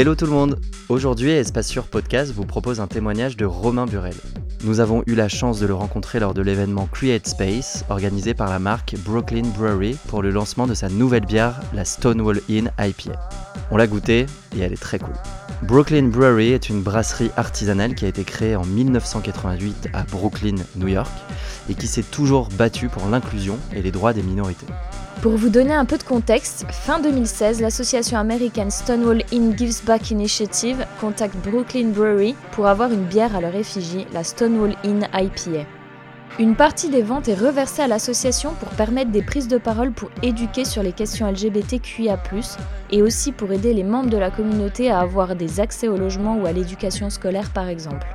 Hello tout le monde Aujourd'hui, Espace Sur Podcast vous propose un témoignage de Romain Burel. Nous avons eu la chance de le rencontrer lors de l'événement Create Space, organisé par la marque Brooklyn Brewery pour le lancement de sa nouvelle bière, la Stonewall Inn IPA. On l'a goûtée et elle est très cool. Brooklyn Brewery est une brasserie artisanale qui a été créée en 1988 à Brooklyn, New York, et qui s'est toujours battue pour l'inclusion et les droits des minorités. Pour vous donner un peu de contexte, fin 2016, l'association américaine Stonewall Inn Gives Back Initiative contacte Brooklyn Brewery pour avoir une bière à leur effigie, la Stonewall Inn IPA. Une partie des ventes est reversée à l'association pour permettre des prises de parole pour éduquer sur les questions LGBTQIA, et aussi pour aider les membres de la communauté à avoir des accès au logement ou à l'éducation scolaire par exemple.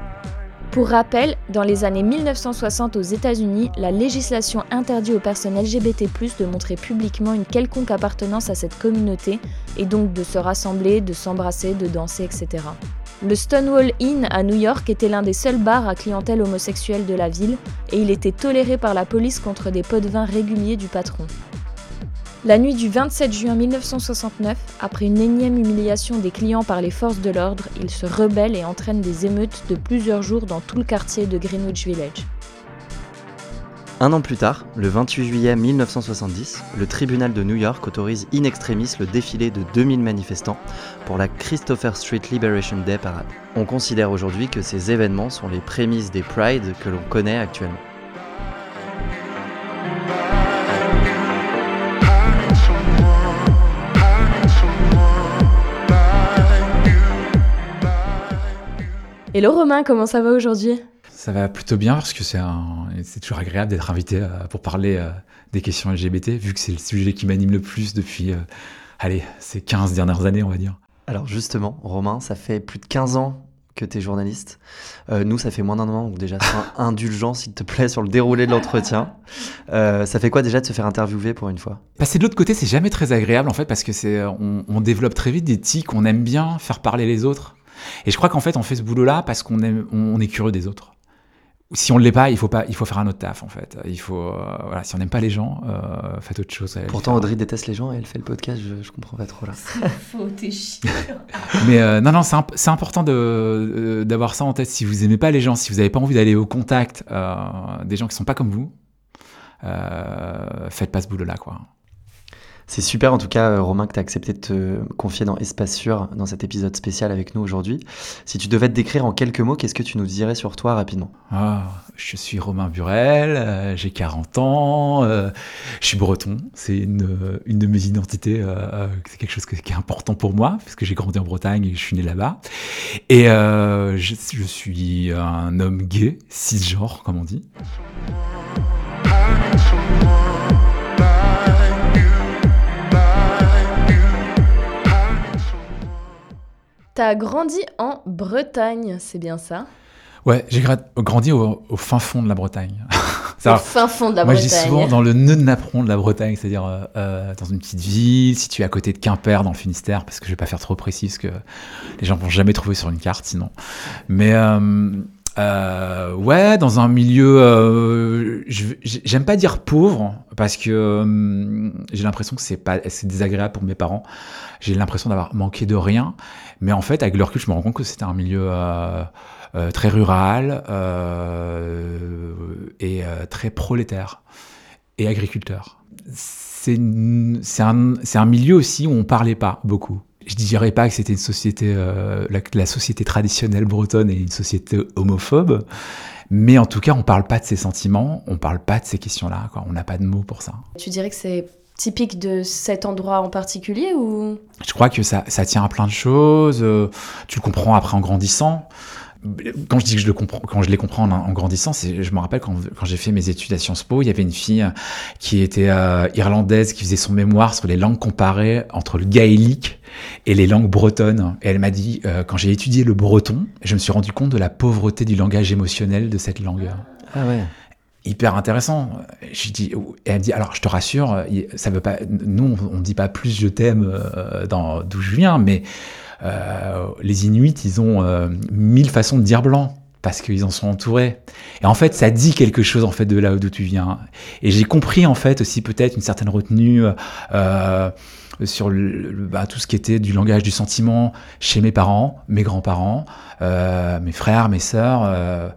Pour rappel, dans les années 1960 aux États-Unis, la législation interdit aux personnes LGBT+ de montrer publiquement une quelconque appartenance à cette communauté et donc de se rassembler, de s'embrasser, de danser, etc. Le Stonewall Inn à New York était l'un des seuls bars à clientèle homosexuelle de la ville et il était toléré par la police contre des pots de vin réguliers du patron. La nuit du 27 juin 1969, après une énième humiliation des clients par les forces de l'ordre, il se rebelle et entraîne des émeutes de plusieurs jours dans tout le quartier de Greenwich Village. Un an plus tard, le 28 juillet 1970, le tribunal de New York autorise in extremis le défilé de 2000 manifestants pour la Christopher Street Liberation Day Parade. On considère aujourd'hui que ces événements sont les prémices des Pride que l'on connaît actuellement. Hello Romain, comment ça va aujourd'hui? Ça va plutôt bien parce que c'est c'est toujours agréable d'être invité euh, pour parler euh, des questions LGBT, vu que c'est le sujet qui m'anime le plus depuis, euh, allez, ces 15 dernières années, on va dire. Alors justement, Romain, ça fait plus de 15 ans que tu es journaliste. nous, ça fait moins d'un an, donc déjà, sois indulgent, s'il te plaît, sur le déroulé de l'entretien. ça fait quoi déjà de se faire interviewer pour une fois? Passer de l'autre côté, c'est jamais très agréable, en fait, parce que c'est, on, on développe très vite des tics, on aime bien faire parler les autres. Et je crois qu'en fait, on fait ce boulot-là parce qu'on est, on est curieux des autres. Si on ne l'est pas, il faut pas, il faut faire un autre taf en fait. Il faut, euh, voilà, si on n'aime pas les gens, euh, faites autre chose. Pourtant, Audrey déteste les gens et elle fait le podcast. Je, je comprends pas trop là. Faux, t'es chiant. Mais euh, non, non, c'est important de d'avoir ça en tête. Si vous aimez pas les gens, si vous n'avez pas envie d'aller au contact des gens qui sont pas comme vous, faites pas ce boulot-là, quoi. C'est super en tout cas, euh, Romain, que tu as accepté de te confier dans Espace Sûr dans cet épisode spécial avec nous aujourd'hui. Si tu devais te décrire en quelques mots, qu'est-ce que tu nous dirais sur toi rapidement? Ah, Je suis Romain Burel, euh, j'ai 40 ans, euh, je suis breton, c'est une, une, de mes identités, c'est quelque chose qui est important pour moi, parce que j'ai grandi en Bretagne et je suis né là-bas. Et je, je, suis un homme gay, cisgenre comme on dit. T'as grandi en Bretagne, c'est bien ça? Ouais, j'ai grandi au, fin fond de la Bretagne. au fin fond de la moi, Bretagne. Moi, je dis souvent dans le nœud de Napron de la Bretagne, c'est-à-dire euh, euh, dans une petite ville, située à côté de Quimper, dans le Finistère, parce que je vais pas faire trop précis, parce que les gens vont jamais trouver sur une carte sinon. Mais euh, ouais, dans un milieu, j'aime pas dire pauvre parce que j'ai l'impression que c'est pas, c'est désagréable pour mes parents. J'ai l'impression d'avoir manqué de rien. Mais en fait, avec le recul, je me rends compte que c'était un milieu euh, euh, très rural euh, et très prolétaire et agriculteur. C'est un, un, milieu aussi où on parlait pas beaucoup. Je dirais pas que c'était une société, la, la, société traditionnelle bretonne et une société homophobe, mais en tout cas, on parle pas de ces sentiments, on parle pas de ces questions-là. On n'a pas de mots pour ça. Tu dirais que c'est typique de cet endroit en particulier ou? Je crois que ça, ça tient à plein de choses. Euh, tu le comprends après en grandissant. Quand je dis que je le comprends, quand je les comprends en, grandissant, c'est, je me rappelle quand, quand j'ai fait mes études à Sciences Po, il y avait une fille qui était euh, irlandaise, qui faisait son mémoire sur les langues comparées entre le gaélique et les langues bretonnes. Et elle m'a dit, euh, quand j'ai étudié le breton, je me suis rendu compte de la pauvreté du langage émotionnel de cette langue. Ah ouais hyper intéressant. Je dis, et elle me dit, alors je te rassure, ça veut pas, nous on, dit pas plus je t'aime euh, dans d'où je viens, mais euh, les Inuits, ils ont euh, mille façons de dire blanc parce qu'ils en sont entourés. Et en fait, ça dit quelque chose en fait de là d'où tu viens. Et j'ai compris en fait aussi peut-être une certaine retenue euh, sur le, bah, tout ce qui était du langage du sentiment chez mes parents, mes grands-parents, euh, mes frères, mes sœurs, euh,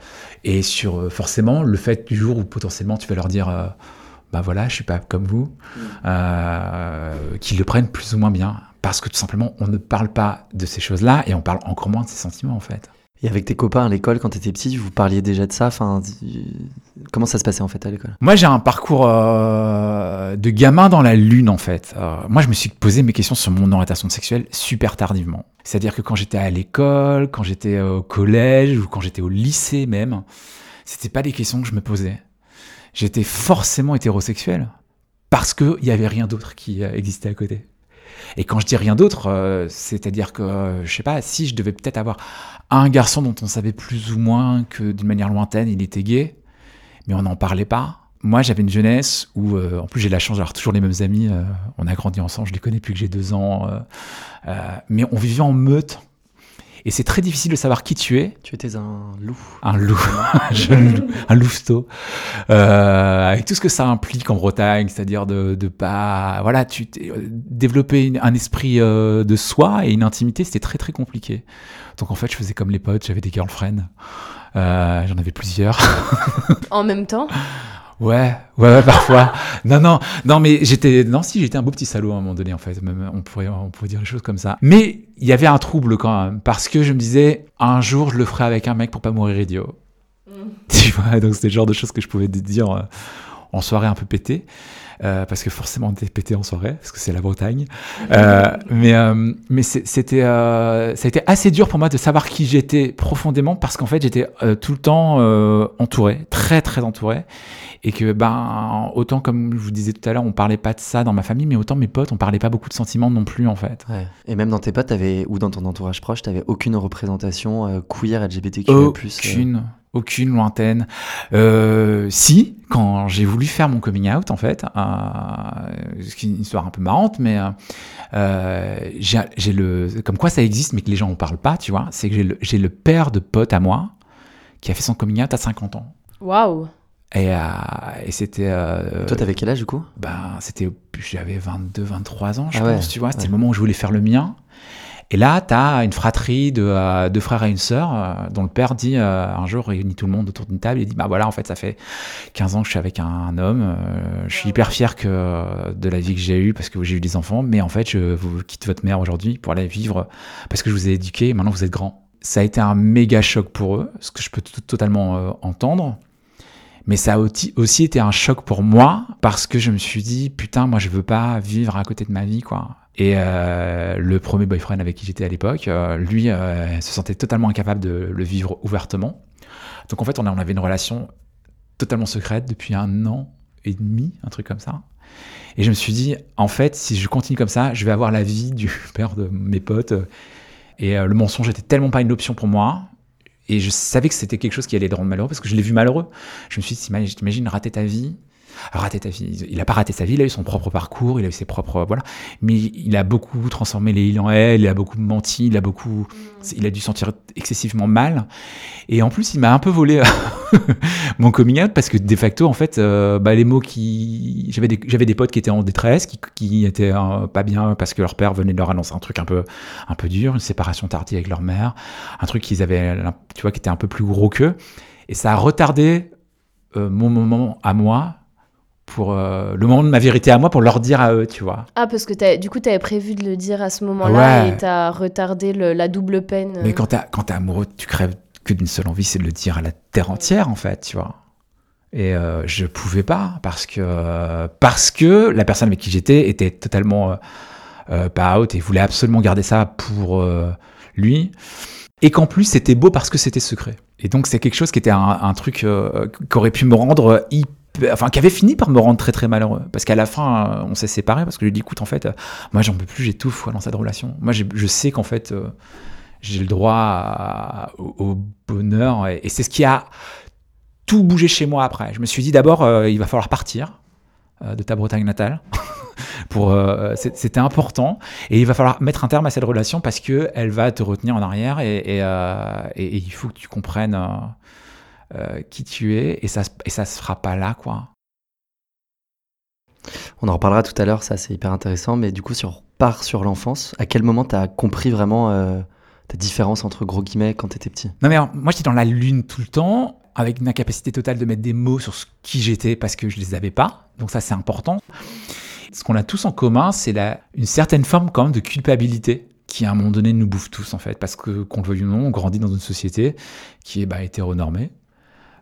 et sur euh, forcément le fait du jour où potentiellement tu vas leur dire euh, bah voilà, je suis pas comme vous, euh, qu'ils le prennent plus ou moins bien. Parce que tout simplement, on ne parle pas de ces choses-là et on parle encore moins de ces sentiments en fait. Et avec tes copains à l'école, quand tu étais petit, vous parliez déjà de ça? Enfin, Comment ça se passait en fait à l'école? Moi, j'ai un parcours euh, de gamin dans la lune en fait. Euh, moi, je me suis posé mes questions sur mon orientation sexuelle super tardivement. C'est-à-dire que quand j'étais à l'école, quand j'étais au collège ou quand j'étais au lycée même, c'était pas des questions que je me posais. J'étais forcément hétérosexuel parce qu'il n'y avait rien d'autre qui euh, existait à côté. Et quand je dis rien d'autre, euh, c'est-à-dire que, euh, je sais pas, si je devais peut-être avoir un garçon dont on savait plus ou moins que d'une manière lointaine, il était gay, mais on n'en parlait pas. Moi, j'avais une jeunesse où, euh, en plus, j'ai la chance d'avoir toujours les mêmes amis. euh, on a grandi ensemble, je les connais plus que j'ai deux ans. mais on vivait en meute. Et c'est très difficile de savoir qui tu es. Tu étais un loup. Un loup, un jeune loup, un louveteau, euh, avec tout ce que ça implique en Bretagne, c'est-à-dire de, de pas, voilà, tu euh, développer une- un esprit euh, de soi et une intimité, c'était très très compliqué. Donc en fait, je faisais comme les potes, j'avais des girlfriends, euh, j'en avais plusieurs. En même temps? Ouais, ouais, ouais, parfois. non, non, non, mais j'étais, non, si, j'étais un beau petit salaud à un moment donné, en fait. Même, on pourrait, on pourrait dire les choses comme ça. Mais il y avait un trouble quand même, parce que je me disais, un jour, je le ferai avec un mec pour pas mourir idiot. Tu vois, donc c'était le genre de choses que je pouvais dire euh, en soirée un peu pété. Euh, parce que forcément on était pété en soirée, parce que c'est la Bretagne. Euh, mais euh, mais c'était ça a été assez dur pour moi de savoir qui j'étais profondément, parce qu'en fait j'étais tout le temps entouré, très très entouré, et que ben autant comme je vous disais tout à l'heure, on parlait pas de ça dans ma famille, mais autant mes potes, on parlait pas beaucoup de sentiments non plus en fait. Ouais. Et même dans tes potes, t'avais, ou dans ton entourage proche, t'avais aucune représentation queer, LGBTQ+. Aucune, aucune lointaine. Euh, si, quand j'ai voulu faire mon coming out, en fait, euh, ce qui est une histoire un peu marrante, mais euh, euh, j'ai le, comme quoi ça existe, mais que les gens en parlent pas, tu vois, c'est que j'ai le, père de pote à moi qui a fait son coming out à 50 ans. Waouh Et, et c'était. euh, Toi, t'avais quel âge du coup? ben, c'était, j'avais 22, 23 ans, je Ah ouais, pense, tu vois. C'était ouais. le moment où je voulais faire le mien. Et là, tu as une fratrie de euh, deux frères et une sœur, euh, dont le père dit, euh, un jour, réunit tout le monde autour d'une table, et dit, bah voilà, en fait, ça fait 15 ans que je suis avec un, homme, euh, je suis hyper fier que, de la vie que j'ai eue, parce que j'ai eu des enfants, mais en fait, je vous quitte votre mère aujourd'hui pour aller vivre, parce que je vous ai éduqué, et maintenant vous êtes grand. Ça a été un méga choc pour eux, ce que je peux totalement euh, entendre. Mais ça a aussi été un choc pour moi parce que je me suis dit putain moi je veux pas vivre à côté de ma vie quoi. Et euh, le premier boyfriend avec qui j'étais à l'époque, euh, lui euh, se sentait totalement incapable de le vivre ouvertement. Donc en fait on, avait une relation totalement secrète depuis un an et demi, un truc comme ça. Et je me suis dit en fait si je continue comme ça, je vais avoir la vie du père de mes potes. Et le mensonge était tellement pas une option pour moi. Et je savais que c'était quelque chose qui allait le rendre malheureux parce que je l'ai vu malheureux. Je me suis dit, t'imagines rater ta vie Rater ta vie, il a pas raté sa vie, il a eu son propre parcours, il a eu ses propres. Voilà. Mais il a beaucoup transformé les il en elle, il a beaucoup menti, il a beaucoup. Il a dû se sentir excessivement mal. Et en plus, il m'a un peu volé mon coming out parce que de facto, en fait, euh, bah, les mots qui. J'avais des, j'avais des potes qui étaient en détresse, qui, qui étaient euh, pas bien parce que leur père venait de leur annoncer un truc un peu, un peu dur, une séparation tardive avec leur mère, un truc qu'ils avaient, tu vois, qui était un peu plus gros qu'eux. Et ça a retardé euh, mon moment à moi pour euh, le moment de ma vérité à moi pour leur dire à eux, tu vois. Ah, parce que t'as- du coup, t'avais prévu de le dire à ce moment-là Ouais. et t'as retardé le- la double peine. Mais quand t'es amoureux, tu crèves que d'une seule envie, c'est de le dire à la terre entière, en fait, tu vois. Et euh, je pouvais pas parce que parce que la personne avec qui j'étais était totalement euh, euh, pas out et voulait absolument garder ça pour euh, lui. Et qu'en plus c'était beau parce que c'était secret. Et donc c'est quelque chose qui était un, un truc euh, qui aurait pu me rendre hyper enfin qui avait fini par me rendre très très malheureux. Parce qu'à la fin on s'est séparés parce que je lui ai dit écoute en fait euh, moi j'en peux plus foi dans cette relation. Moi je sais qu'en fait euh, j'ai le droit au, bonheur et, c'est ce qui a tout bougé chez moi après. Je me suis dit d'abord euh, il va falloir partir de ta Bretagne natale. C'était important. Et il va falloir mettre un terme à cette relation parce que elle va te retenir en arrière et, il faut que tu comprennes euh, qui tu es et ça, et ça se fera pas là, quoi. On en reparlera tout à l'heure, ça c'est hyper intéressant. Mais du coup, si on repart sur l'enfance, à quel moment tu as compris vraiment ta différence entre gros guillemets quand tu étais petit? Non, mais moi j'étais dans la lune tout le temps avec une incapacité totale de mettre des mots sur ce qui j'étais parce que je les avais pas. Donc ça, c'est important. Ce qu'on a tous en commun, c'est une certaine forme quand même de culpabilité qui à un moment donné nous bouffe tous en fait, parce que qu'on le veuille ou non, on grandit dans une société qui est bah, hétéronormée.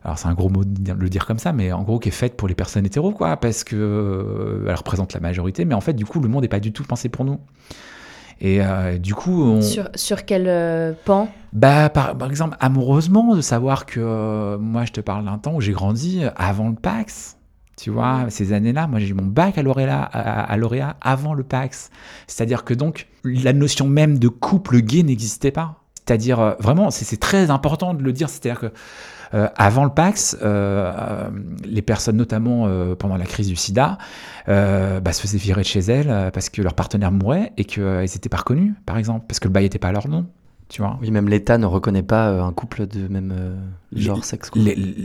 Alors c'est un gros mot de le dire comme ça, mais en gros qui est faite pour les personnes hétéros, quoi, parce que euh, elle représente la majorité, mais en fait du coup le monde n'est pas du tout pensé pour nous. Et euh, du coup, on... sur, sur quel euh, pan? Bah par, par, exemple amoureusement de savoir que moi je te parle d'un temps où j'ai grandi avant le Pax. Tu vois, ces années-là, moi j'ai eu mon bac à lauréat, à, lauréat avant le PAX. C'est-à-dire que donc la notion même de couple gay n'existait pas. C'est-à-dire euh, vraiment, c'est très important de le dire. C'est-à-dire que euh, avant le Pax, euh, les personnes, notamment pendant la crise du sida, bah, se faisaient virer de chez elles parce que leur partenaire mourait et qu'elles n'étaient pas reconnues, par exemple, parce que le bail n'était pas à leur nom. Tu vois oui, même l'État ne reconnaît pas euh, un couple de même euh, genre, sexe.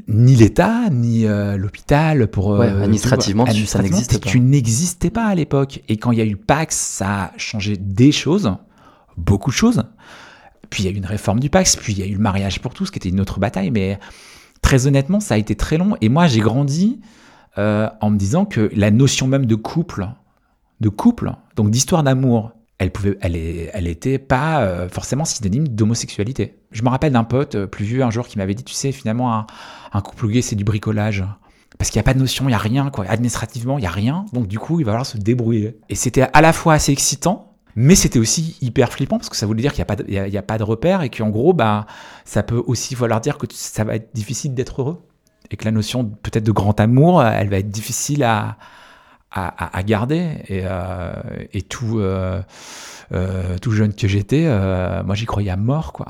ni l'État, ni euh, l'hôpital pour. administrativement, ça n'existait pas. Tu n'existais pas à l'époque. Et quand il y a eu Pax, ça a changé des choses, beaucoup de choses. Puis il y a eu une réforme du Pax, puis il y a eu le mariage pour tous, qui était une autre bataille. Mais très honnêtement, ça a été très long. Et moi, j'ai grandi en me disant que la notion même de couple, de couple, donc d'histoire d'amour elle pouvait, elle, elle était pas euh, forcément synonyme d'homosexualité. Je me rappelle d'un pote euh, plus vieux un jour qui m'avait dit, tu sais, finalement, un, couple gay, c'est du bricolage. Parce qu'il n'y a pas de notion, il n'y a rien, quoi. Administrativement, il n'y a rien. Donc, du coup, il va falloir se débrouiller. Et c'était à la fois assez excitant, mais c'était aussi hyper flippant parce que ça voulait dire qu'il n'y a, y a, pas de repère et qu'en gros, bah, ça peut aussi vouloir dire que ça va être difficile d'être heureux. Et que la notion peut-être de grand amour, elle va être difficile à, à, garder. Et, euh, et tout, euh, euh, tout jeune que j'étais, moi j'y croyais à mort, quoi.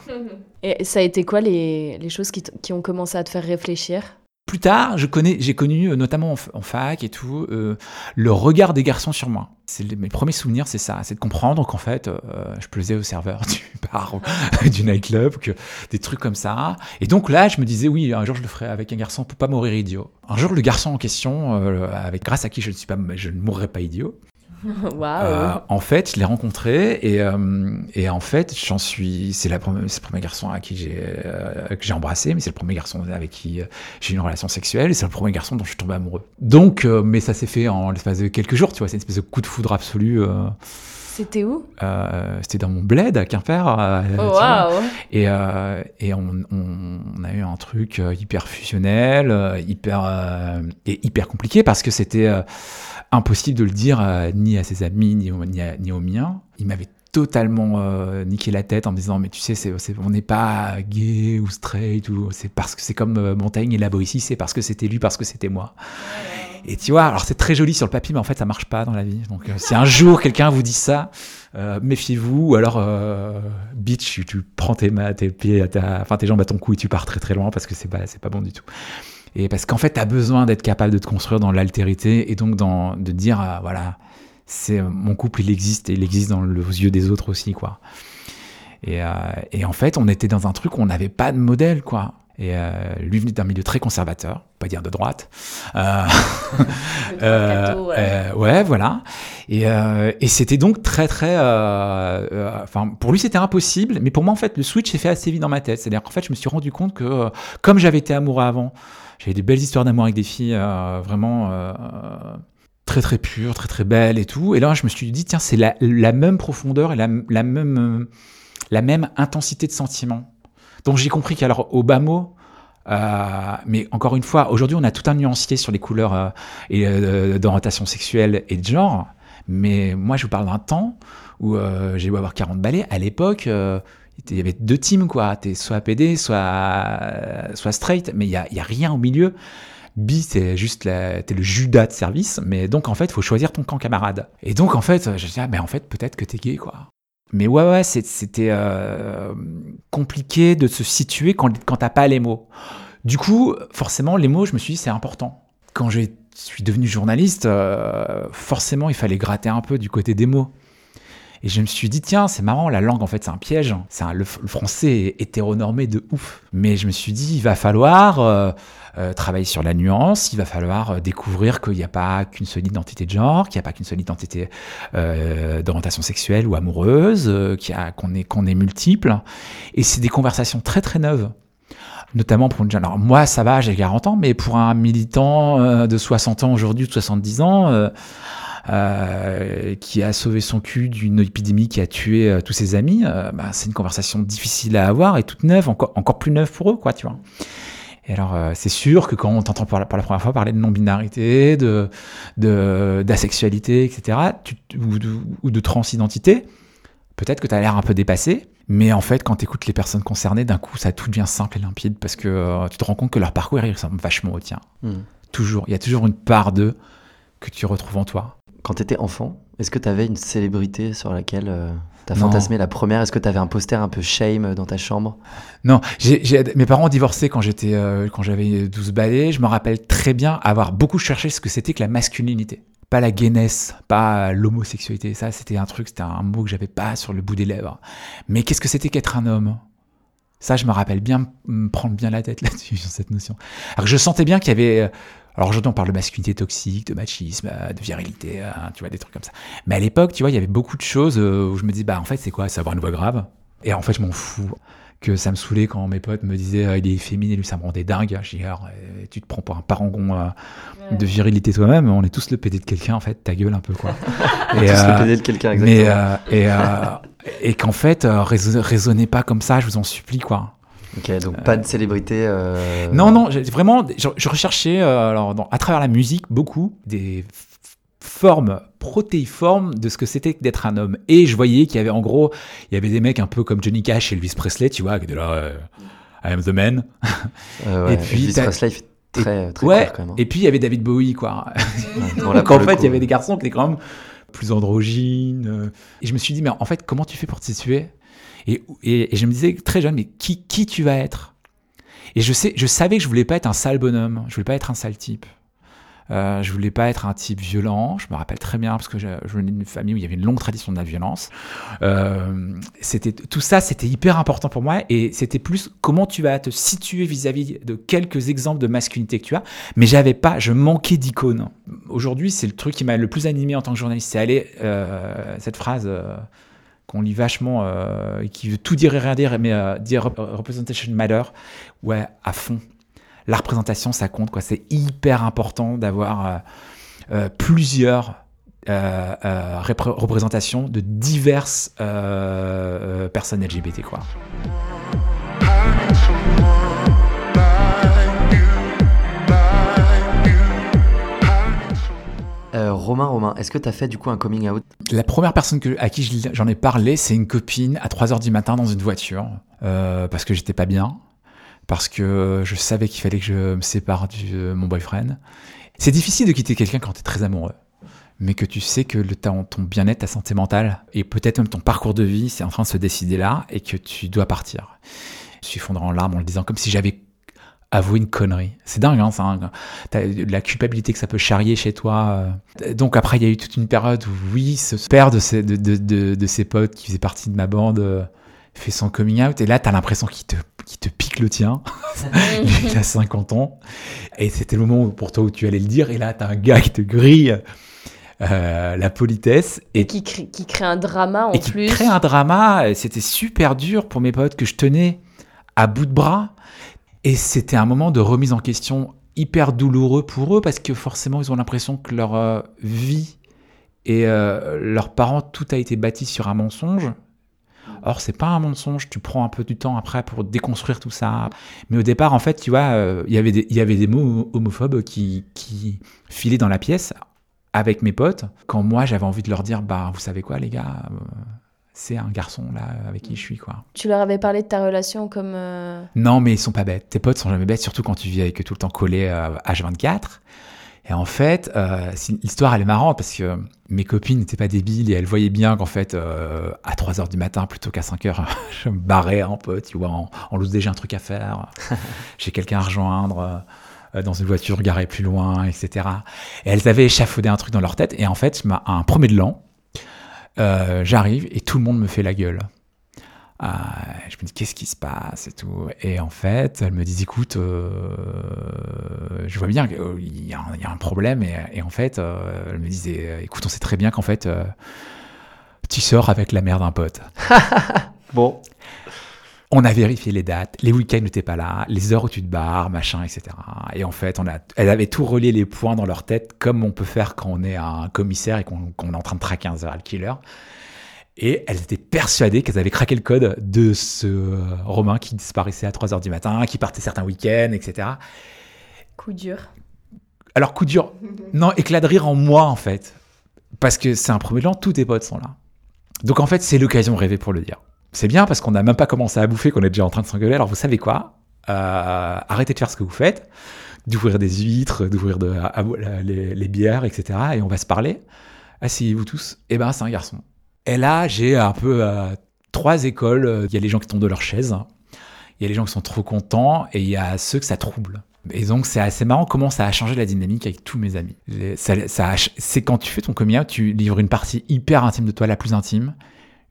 et ça a été quoi les, les choses qui, qui ont commencé à te faire réfléchir? Plus tard, j'ai connu, euh, notamment en, fac et tout, euh, le regard des garçons sur moi. C'est mes premiers souvenirs, c'est ça, c'est de comprendre qu'en fait, euh, je plaisais au serveur du bar, du nightclub, que des trucs comme ça. Et donc là, je me disais, oui, un jour je le ferai avec un garçon pour pas mourir idiot. Un jour, le garçon en question, avec grâce à qui je ne suis pas, je ne mourrai pas idiot, euh, en fait, je l'ai rencontré et, euh, et, en fait, j'en suis. C'est le premier garçon à qui j'ai euh, que j'ai embrassé, mais c'est le premier garçon avec qui j'ai eu une relation sexuelle et c'est le premier garçon dont je suis tombé amoureux. Donc, mais ça s'est fait en l'espace de quelques jours, tu vois. C'est une espèce de coup de foudre absolu. C'était où? C'était dans mon bled à Quimper. Oh, et, et on, on, a eu un truc hyper fusionnel, hyper et hyper compliqué parce que c'était impossible de le dire euh, ni à ses amis, ni, au, ni, aux miens. Il m'avait totalement euh, niqué la tête en me disant mais tu sais c'est, on n'est pas gay ou straight ou c'est parce que c'est comme euh, Montaigne et là ici c'est parce que c'était lui parce que c'était moi. Et tu vois alors c'est très joli sur le papier mais en fait ça marche pas dans la vie. Donc si un jour quelqu'un vous dit ça méfiez-vous ou alors bitch tu, prends tes, tes pieds enfin tes jambes à ton cou et tu pars très très loin parce que c'est pas c'est pas bon du tout et parce qu'en fait, tu as besoin d'être capable de te construire dans l'altérité et donc dans, de dire, euh, voilà, c'est mon couple, il existe et il existe dans le, aux yeux des autres aussi, quoi. Et, euh, et en fait, on était dans un truc où on n'avait pas de modèle, quoi. Et euh, lui venait d'un milieu très conservateur, pas dire de droite. Euh, euh, ouais. voilà. Et, et c'était donc très très. Enfin, pour lui c'était impossible, mais pour moi en fait le switch s'est fait assez vite dans ma tête. C'est-à-dire qu'en fait je me suis rendu compte que comme j'avais été amoureux avant, j'avais des belles histoires d'amour avec des filles euh, vraiment euh, très très pures, très très belles et tout. Et là, je me suis dit, tiens, c'est la, même profondeur et la, même, la même intensité de sentiment. Donc j'ai compris qu'alors, au bas mot, euh, mais encore une fois, aujourd'hui, on a tout un nuancier sur les couleurs et d'orientation sexuelle et de genre. Mais moi, je vous parle d'un temps où j'ai eu avoir 40 balais. À l'époque, il y avait deux teams, quoi. T'es soit PD, soit, soit straight, mais il n'y a, a rien au milieu. B, c'est juste t'es le Judas de service, mais donc en fait, il faut choisir ton camp camarade. Et donc en fait, je dis, ah, mais en fait, peut-être que t'es gay, quoi. Mais ouais, ouais, c'était euh, compliqué de se situer quand, quand t'as pas les mots. Du coup, forcément, les mots, je me suis dit, c'est important. quand je suis devenu journaliste, euh, forcément, il fallait gratter un peu du côté des mots. Et je me suis dit, tiens, c'est marrant, la langue, en fait, c'est un piège. C'est le, français est hétéronormé de ouf. Mais je me suis dit, il va falloir euh, euh, travailler sur la nuance, il va falloir euh, découvrir qu'il n'y a pas qu'une seule identité de genre, qu'il n'y a pas qu'une seule identité d'orientation sexuelle ou amoureuse, qu'on est, qu'on est multiple. Et c'est des conversations très, très neuves. Notamment pour une jeune. Alors, moi, ça va, j'ai 40 ans, mais pour un militant de 60 ans aujourd'hui, ou de 70 ans, euh, qui a sauvé son cul d'une épidémie qui a tué euh, tous ses amis, euh, bah, c'est une conversation difficile à avoir et toute neuve, encore, encore plus neuve pour eux, quoi, tu vois. Et alors, euh, c'est sûr que quand on t'entend pour la, pour la première fois parler de non-binarité, de, de, d'asexualité, etc., tu, ou, de, ou de transidentité, peut-être que tu as l'air un peu dépassé, mais en fait, quand tu écoutes les personnes concernées, d'un coup, ça tout devient simple et limpide parce que euh, tu te rends compte que leur parcours, il ressemble vachement au tien. Hmm. Toujours. Il y a toujours une part d'eux que tu retrouves en toi. Quand tu étais enfant, est-ce que tu avais une célébrité sur laquelle euh, tu as Non. fantasmé la première? Est-ce que tu avais un poster un peu shame dans ta chambre? Non, mes parents ont divorcé quand j'étais, euh, quand j'avais 12 balais. Je me rappelle très bien avoir beaucoup cherché ce que c'était que la masculinité. Pas la gayness, pas l'homosexualité. Ça, c'était un truc, c'était un mot que j'avais pas sur le bout des lèvres. Mais qu'est-ce que c'était qu'être un homme? Ça, je me rappelle bien me prendre bien la tête là-dessus, sur cette notion. Alors que je sentais bien qu'il y avait. Alors aujourd'hui, on parle de masculinité toxique, de machisme, euh, de virilité, euh, tu vois, des trucs comme ça. Mais à l'époque, tu vois, il y avait beaucoup de choses euh, où je me dis, bah en fait, c'est quoi? C'est avoir une voix grave. Et en fait, je m'en fous. Que ça me saoulait quand mes potes me disaient, euh, il est féminin, lui, ça me rendait dingue. Je dis, alors, tu te prends pour un parangon euh, de virilité toi-même. On est tous le PD de quelqu'un, en fait, ta gueule un peu, quoi. Tous le PD de quelqu'un, exactement. mais euh, et, euh, et qu'en fait, euh, raison- raisonnez pas comme ça, je vous en supplie, quoi. Ok, donc pas de célébrité. euh, Non, non, vraiment, je, je recherchais, euh, alors, dans- à travers la musique, beaucoup des formes protéiformes de ce que c'était d'être un homme. Et je voyais qu'il y avait, en gros, il y avait des mecs un peu comme Johnny Cash et Elvis Presley, tu vois, qui étaient là, euh, I am the man. Euh, ouais, Et puis, Elvis Presley, fait très, très ouais, quand même. hein. et puis il y avait David Bowie, quoi. Ouais, Donc en fait, il y avait des garçons qui étaient quand même plus androgynes. Et je me suis dit, mais en fait, comment tu fais pour te situer? Et, je me disais très jeune, mais qui, tu vas être? Et je, sais, je savais que je voulais pas être un sale bonhomme, je voulais pas être un sale type. Euh, je voulais pas être un type violent. Je me rappelle très bien parce que je, venais d'une famille où il y avait une longue tradition de la violence. Euh, c'était tout ça, c'était hyper important pour moi et c'était plus comment tu vas te situer vis-à-vis de quelques exemples de masculinité que tu as. Mais j'avais pas, je manquais d'icônes. Aujourd'hui, c'est le truc qui m'a le plus animé en tant que journaliste. C'est aller euh, cette phrase. Euh, qu'on lit vachement, euh, qui veut tout dire et rien dire, mais euh, dire rep- representation matter, ouais, à fond. La représentation, ça compte, quoi. C'est hyper important d'avoir euh, euh, plusieurs euh, euh, repré- représentations de diverses euh, euh, personnes LGBT, quoi. Euh, Romain, Romain, est-ce que tu as fait du coup un coming out? La première personne à qui je- j'en ai parlé, c'est une copine à 3h du matin dans une voiture, euh, parce que j'étais pas bien, parce que je savais qu'il fallait que je me sépare de mon boyfriend. C'est difficile de quitter quelqu'un quand tu es très amoureux, mais que tu sais que le, ton, ton bien-être, ta santé mentale, et peut-être même ton parcours de vie, c'est en train de se décider là, et que tu dois partir. Je suis fondre en larmes en le disant, comme si j'avais avoué une connerie. C'est dingue, hein, ça, hein. T'as la culpabilité que ça peut charrier chez toi. euh. Donc après, il y a eu toute une période où, oui, ce père de ses, de, de, de, de ses potes qui faisait partie de ma bande euh, fait son coming out, et là, t'as l'impression qu'il te, qu'il te pique le tien. Lui, il a 50 ans, et c'était le moment pour toi où tu allais le dire, et là, t'as un gars qui te grille euh, la politesse, et Qui, crée- qui crée un drama en et qui plus. crée un drama. C'était super dur pour mes potes que je tenais à bout de bras. Et c'était un moment de remise en question hyper douloureux pour eux parce que forcément, ils ont l'impression que leur euh, vie et euh, leurs parents, tout a été bâti sur un mensonge. Or, c'est pas un mensonge. Tu prends un peu du temps après pour déconstruire tout ça. Mais au départ, en fait, tu vois, euh, il y avait des- mots homophobes qui, qui filaient dans la pièce avec mes potes. Quand moi, j'avais envie de leur dire, bah, vous savez quoi, les gars, c'est un garçon là avec qui je suis, quoi. Tu leur avais parlé de ta relation comme. euh, Non, mais ils sont pas bêtes. Tes potes sont jamais bêtes, surtout quand tu vis avec eux tout le temps collé euh, H24. Et en fait, euh, l'histoire, elle est marrante parce que mes copines n'étaient pas débiles et elles voyaient bien qu'en fait, euh, à 3h du matin plutôt qu'à 5h, je me barrais un peu, tu vois, en, en loose déjà un truc à faire. J'ai quelqu'un à rejoindre. euh, dans une voiture garée plus loin, etc. Et elles avaient échafaudé un truc dans leur tête. Et en fait, un premier de l'an, euh, j'arrive et tout le monde me fait la gueule. Euh, je me dis qu'est-ce qui se passe et tout. Et en fait, elles me disent écoute, je vois bien qu'il y, a un problème. Et, et en fait, elles me disaient écoute, on sait très bien qu'en fait, tu sors avec la mère d'un pote. bon. On a vérifié les dates, les week-ends n'étaient pas là, les heures où tu te barres, machin, etc. Et en fait, on a, elle avait tout relié les points dans leur tête, comme on peut faire quand on est un commissaire et qu'on est en train de traquer un serial killer. Et elles étaient persuadées qu'elles avaient craqué le code de ce Romain qui disparaissait à 3 heures du matin, qui partait certains week-ends, etc. Coup dur. Alors, coup dur. Non, éclat de rire en moi, en fait. Parce que c'est un premier temps, tous tes potes sont là. Donc, en fait, c'est l'occasion rêvée pour le dire c'est bien parce qu'on n'a même pas commencé à bouffer, qu'on est déjà en train de s'engueuler. Alors vous savez quoi? Euh, Arrêtez de faire ce que vous faites, d'ouvrir des huîtres, d'ouvrir de, les, bières, etc. Et on va se parler. Asseyez-vous tous. Eh ben, c'est un garçon. Et là, j'ai un peu euh, trois écoles. Il y a les gens qui tombent de leur chaise, il y a les gens qui sont trop contents, et il y a ceux que ça trouble. Et donc, c'est assez marrant comment ça a changé la dynamique avec tous mes amis. ça c'est quand tu fais ton coming tu livres une partie hyper intime de toi, la plus intime,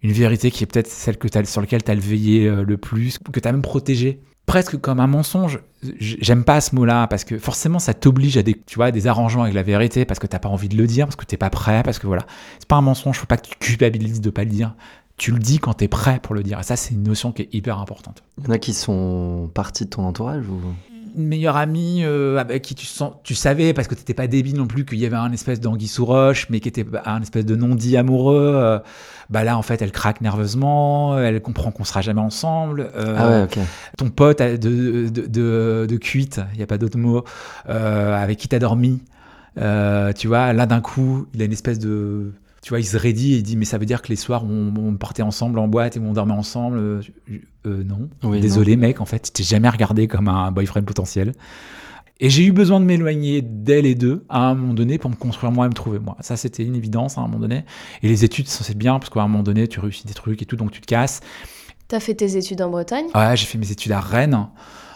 une vérité qui est peut-être celle sur laquelle tu as veillé euh, le plus, que tu as même protégé presque comme un mensonge. J'aime pas ce mot-là parce que forcément ça t'oblige à des, tu vois, des arrangements avec la vérité parce que t'as pas envie de le dire, parce que t'es pas prêt, parce que voilà. C'est pas un mensonge, faut pas que tu culpabilises de pas le dire. Tu le dis quand tu es prêt pour le dire. Et ça, c'est une notion qui est hyper importante. Il y en a qui sont partis de ton entourage ou? Meilleur ami euh, avec qui tu, sens, tu savais, parce que tu n'étais pas débile non plus, qu'il y avait un espèce d'anguille sous roche, mais qui était un espèce de non-dit amoureux. Euh, bah là, en fait, elle craque nerveusement, elle comprend qu'on sera jamais ensemble. Euh, ah ouais. Ton pote de, de, de, de cuite, il n'y a pas d'autre mot, avec qui tu as dormi. tu vois, là d'un coup, il a une espèce de tu vois, il se rédit et il dit Mais ça veut dire que les soirs, on, on partait ensemble en boîte et on dormait ensemble euh, euh Non. Désolé, mec, en fait, tu t'es jamais regardé comme un boyfriend potentiel. Et j'ai eu besoin de m'éloigner d'elle et d'eux à un moment donné pour me construire moi et me trouver moi. Ça, c'était une évidence à un moment donné. Et les études, c'est bien parce qu'à un moment donné, tu réussis des trucs et tout, donc tu te casses. T'as fait tes études en Bretagne? Ouais, j'ai fait mes études à Rennes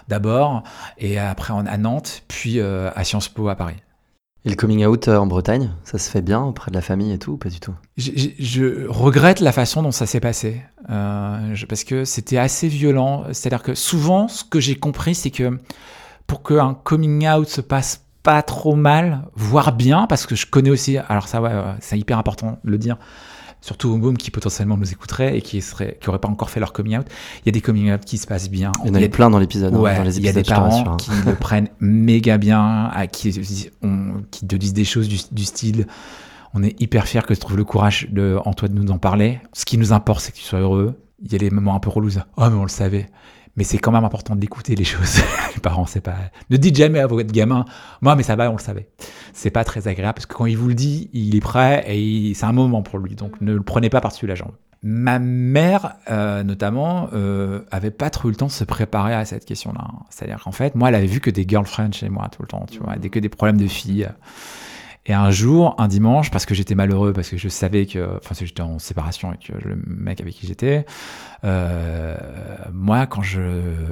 d'abord, et après à Nantes, puis euh, à Sciences Po à Paris. Et le coming out euh, en Bretagne, ça se fait bien auprès de la famille et tout, ou pas du tout? Je, regrette la façon dont ça s'est passé, euh, parce que c'était assez violent. C'est-à-dire que souvent, ce que j'ai compris, c'est que pour qu'un coming out se passe pas trop mal, voire bien, parce que je connais aussi, alors ça, ouais, c'est hyper important de le dire, surtout au boom qui potentiellement nous écouterait et qui serait qui aurait pas encore fait leur coming out. Il y a des coming out qui se passent bien. Il y en a, plein dans l'épisode. Hein, ouais, il y a des parents hein. qui le prennent méga bien, à qui, qui te disent des choses du, style. On est hyper fiers que tu trouves le courage de, en toi de nous en parler. Ce qui nous importe, c'est que tu sois heureux. Il y a les moments un peu relous. Oh, mais on le savait mais c'est quand même important d'écouter les choses. les parents, c'est pas. Ne dites jamais à votre gamin, moi, mais ça va, on le savait. C'est pas très agréable parce que quand il vous le dit, il est prêt et c'est un moment pour lui. Donc ne le prenez pas par-dessus la jambe. Ma mère, euh, notamment, euh, avait pas trop eu le temps de se préparer à cette question-là. C'est-à-dire qu'en fait, moi, elle avait vu que des girlfriends chez moi tout le temps, tu vois, que des problèmes de filles. Et un jour, un dimanche, parce que j'étais malheureux, parce que je savais que, enfin, j'étais en séparation avec le mec avec qui j'étais, euh, moi, quand je,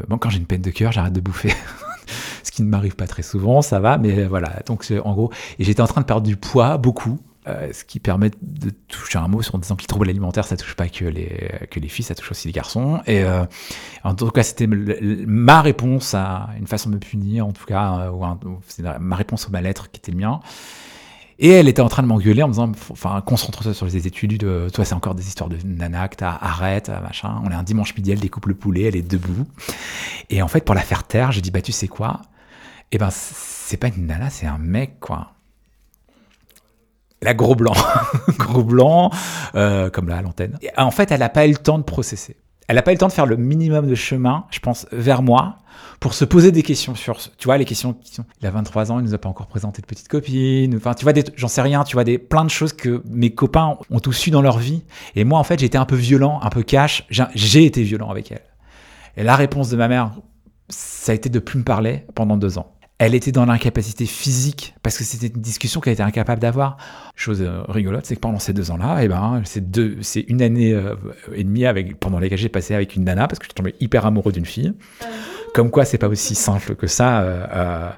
bon, quand j'ai une peine de cœur, j'arrête de bouffer. Ce qui ne m'arrive pas très souvent, ça va, mais voilà. Donc, en gros, et j'étais en train de perdre du poids, beaucoup. Euh, ce qui permet de toucher un mot sur en disant que les troubles alimentaires, ça touche pas que les, que les filles, ça touche aussi les garçons. Et euh, en tout cas, c'était ma réponse à une façon de me punir, en tout cas, ou, ou ma réponse au mal-être qui était le mien. Et elle était en train de m'engueuler en me disant, enfin, concentre-toi sur les études, toi, c'est encore des histoires de nana que t'as, arrête, machin. On est un dimanche midi, elle découpe le poulet, elle est debout. Et en fait, pour la faire taire, j'ai dit, bah, tu sais quoi? Eh ben, c'est pas une nana, c'est un mec, quoi. La gros blanc, gros blanc, euh, comme là à l'antenne. En fait, elle n'a pas eu le temps de processer. Elle n'a pas eu le temps de faire le minimum de chemin, je pense, vers moi, pour se poser des questions sur, tu vois, les questions qui sont, il a 23 ans, il nous a pas encore présenté de petite copine, enfin, tu vois, j'en sais rien, tu vois, des, plein de choses que mes copains ont tous su dans leur vie. Et moi, en fait, été un peu violent, un peu cash, j'ai été violent avec elle. Et la réponse de ma mère, ça a été de plus me parler pendant deux ans. Elle était dans l'incapacité physique parce que c'était une discussion qu'elle était incapable d'avoir. Chose euh, rigolote, c'est que pendant ces deux ans-là, et eh ben, c'est deux, c'est une année euh, et demie avec, pendant lesquelles j'ai passé avec une nana parce que je tombais hyper amoureux d'une fille. Comme quoi, c'est pas aussi simple que ça. Euh,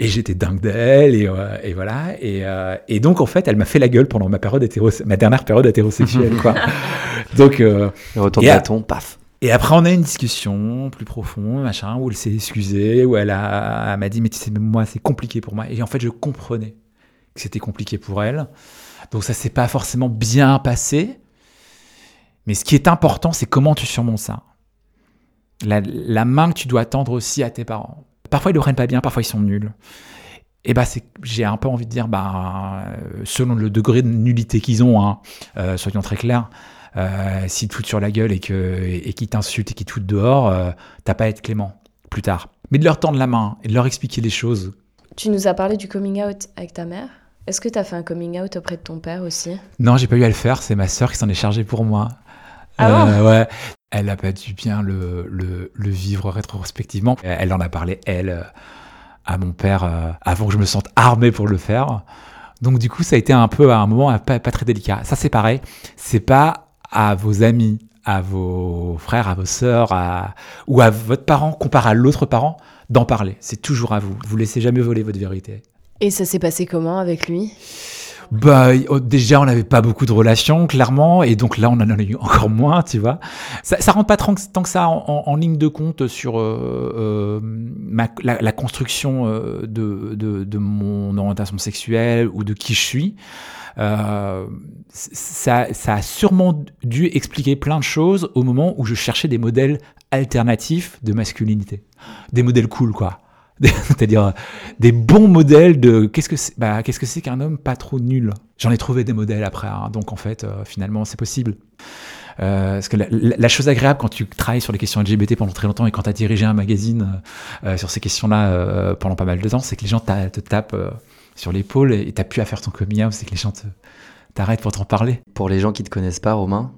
et j'étais dingue d'elle, et, et, voilà. Et, et, donc, en fait, elle m'a fait la gueule pendant ma, période ma dernière période hétérosexuelle. quoi. donc, retour de bâton, paf. Et après, on a une discussion plus profonde, machin, où elle s'est excusée, où elle m'a dit, mais tu sais, moi, c'est compliqué pour moi. Et en fait, je comprenais que c'était compliqué pour elle. Donc, ça s'est pas forcément bien passé. Mais ce qui est important, c'est comment tu surmontes ça. La, main que tu dois tendre aussi à tes parents. Parfois, ils ne prennent pas bien, parfois, ils sont nuls. Et bah, j'ai un peu envie de dire, bah, selon le degré de nullité qu'ils ont, hein, euh, soyons très clairs, euh, s'ils te foutent sur la gueule et qu'ils et t'insultent et qu'ils te foutent dehors, euh, t'as pas à être clément plus tard. Mais de leur tendre la main et de leur expliquer les choses. Tu nous as parlé du coming out avec ta mère. Est-ce que tu as fait un coming out auprès de ton père aussi? Non, j'ai pas eu à le faire. C'est ma sœur qui s'en est chargée pour moi. Ah euh, ouais. Elle a pas dû bien le, le, le, vivre rétrospectivement. Elle en a parlé, elle, à mon père, avant que je me sente armé pour le faire. Donc du coup, ça a été un peu à un moment pas, pas très délicat. Ça, c'est pareil. C'est pas à vos amis, à vos frères, à vos sœurs, à... ou à votre parent, comparé à l'autre parent, d'en parler. C'est toujours à vous. Vous laissez jamais voler votre vérité. Et ça s'est passé comment avec lui? Bah, oh, déjà, on n'avait pas beaucoup de relations, clairement, et donc là, on en a eu encore moins, tu vois. Ça, ça rentre pas tant que, ça en, ligne de compte sur euh, euh, la, construction euh, de, de, de, mon orientation sexuelle ou de qui je suis. Euh, ça, ça a sûrement dû expliquer plein de choses au moment où je cherchais des modèles alternatifs de masculinité. Des modèles cool, quoi. C'est-à-dire des bons modèles de qu'est-ce que c'est bah, qu'est-ce que c'est qu'un homme pas trop nul? J'en ai trouvé des modèles après, hein. donc en fait, euh, finalement, c'est possible. Euh, parce que la, chose agréable quand tu travailles sur les questions LGBT pendant très longtemps et quand tu as dirigé un magazine sur ces questions-là pendant pas mal de temps, c'est que les gens te tapent sur l'épaule et t'as plus à faire ton coming out, c'est que les gens t'arrêtent pour t'en parler. Pour les gens qui te connaissent pas, Romain,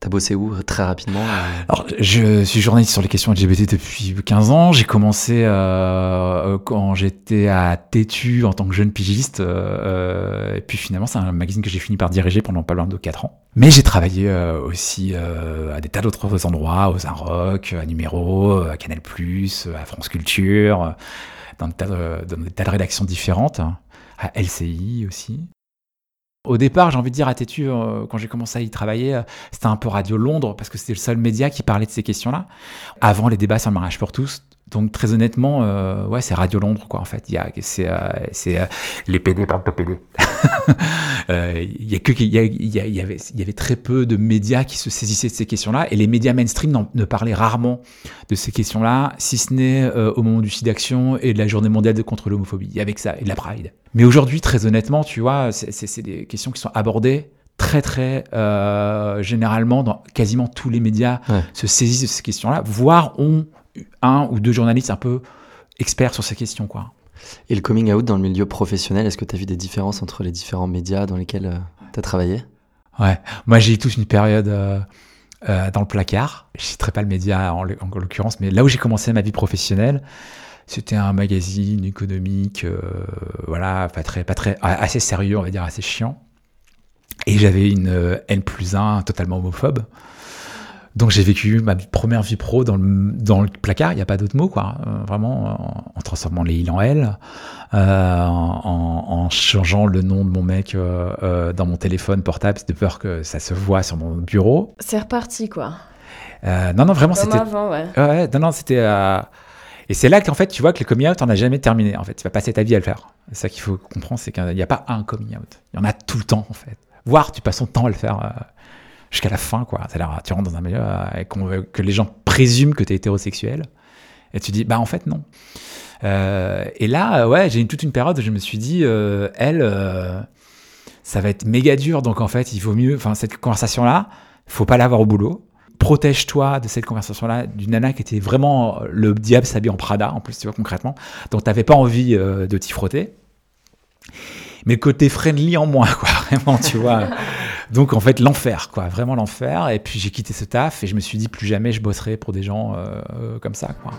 T'as bossé où très rapidement euh? Alors, je suis journaliste sur les questions LGBT depuis 15 ans. J'ai commencé euh, quand j'étais à Tétu en tant que jeune pigiste. Euh, et puis finalement, c'est un magazine que j'ai fini par diriger pendant pas loin de 4 ans. Mais j'ai travaillé aussi à des tas d'autres endroits, aux Rock, à Numéro, à Canal+, à France Culture, dans des tas de, dans des tas de rédactions différentes LCI aussi. Au départ, j'ai envie de dire à Tétu, euh, quand j'ai commencé à y travailler, euh, c'était un peu Radio Londres, parce que c'était le seul média qui parlait de ces questions-là. Avant les débats sur le mariage pour tous, donc très honnêtement, euh, ouais, c'est Radio Londres quoi. En fait, il y a, c'est, euh, c'est euh, les PD parlent de PD. Il y a que, il y, a, il y, avait, il y avait très peu de médias qui se saisissaient de ces questions-là, et les médias mainstream ne parlaient rarement de ces questions-là, si ce n'est au moment du SIDAction et de la Journée mondiale contre l'homophobie. Il y avait que ça et de la Pride. Mais aujourd'hui, très honnêtement, tu vois, c'est, des questions qui sont abordées très très euh, généralement dans quasiment tous les médias se saisissent de ces questions-là, voire ont un ou deux journalistes un peu experts sur ces questions. Quoi. Et le coming out dans le milieu professionnel, est-ce que tu as vu des différences entre les différents médias dans lesquels euh, tu as travaillé? Ouais, moi j'ai eu toute une période euh, euh, dans le placard. Je ne citerai pas le média en, l'occurrence, mais là où j'ai commencé ma vie professionnelle, c'était un magazine économique, voilà, pas très, pas très, assez sérieux, on va dire, assez chiant. Et j'avais une N plus 1 totalement homophobe. Donc j'ai vécu ma première vie pro dans le, dans le placard, il n'y a pas d'autre mot, quoi. Euh, vraiment, en, transformant les il en elle, euh, en, en, changeant le nom de mon mec euh, dans mon téléphone portable, de peur que ça se voit sur mon bureau. C'est reparti, quoi. non, non, vraiment, c'était. ouais. ouais. Non, non, c'était. Et c'est là qu'en fait, tu vois que le coming out, on n'a jamais terminé. En fait, tu vas passer ta vie à le faire. C'est ça qu'il faut comprendre, c'est qu'il n'y a pas un coming out. Il y en a tout le temps, en fait. Voire, tu passes ton temps à le faire jusqu'à la fin, quoi. C'est-à-dire, tu rentres dans un milieu et euh, que les gens présument que tu es hétérosexuel. Et tu dis, bah en fait, non. Euh, et là, ouais, j'ai eu toute une période où je me suis dit, euh, elle, ça va être méga dur, donc en fait, il vaut mieux, enfin, cette conversation-là, faut pas l'avoir au boulot. Protège-toi de cette conversation-là, d'une nana qui était vraiment le diable s'habille en Prada, en plus, tu vois, concrètement. Donc, t'avais pas envie de t'y frotter mais côté friendly en moins, quoi, vraiment, tu vois. Donc en fait, l'enfer, quoi, vraiment l'enfer. Et puis j'ai quitté ce taf et je me suis dit plus jamais je bosserai pour des gens euh, euh, comme ça, quoi.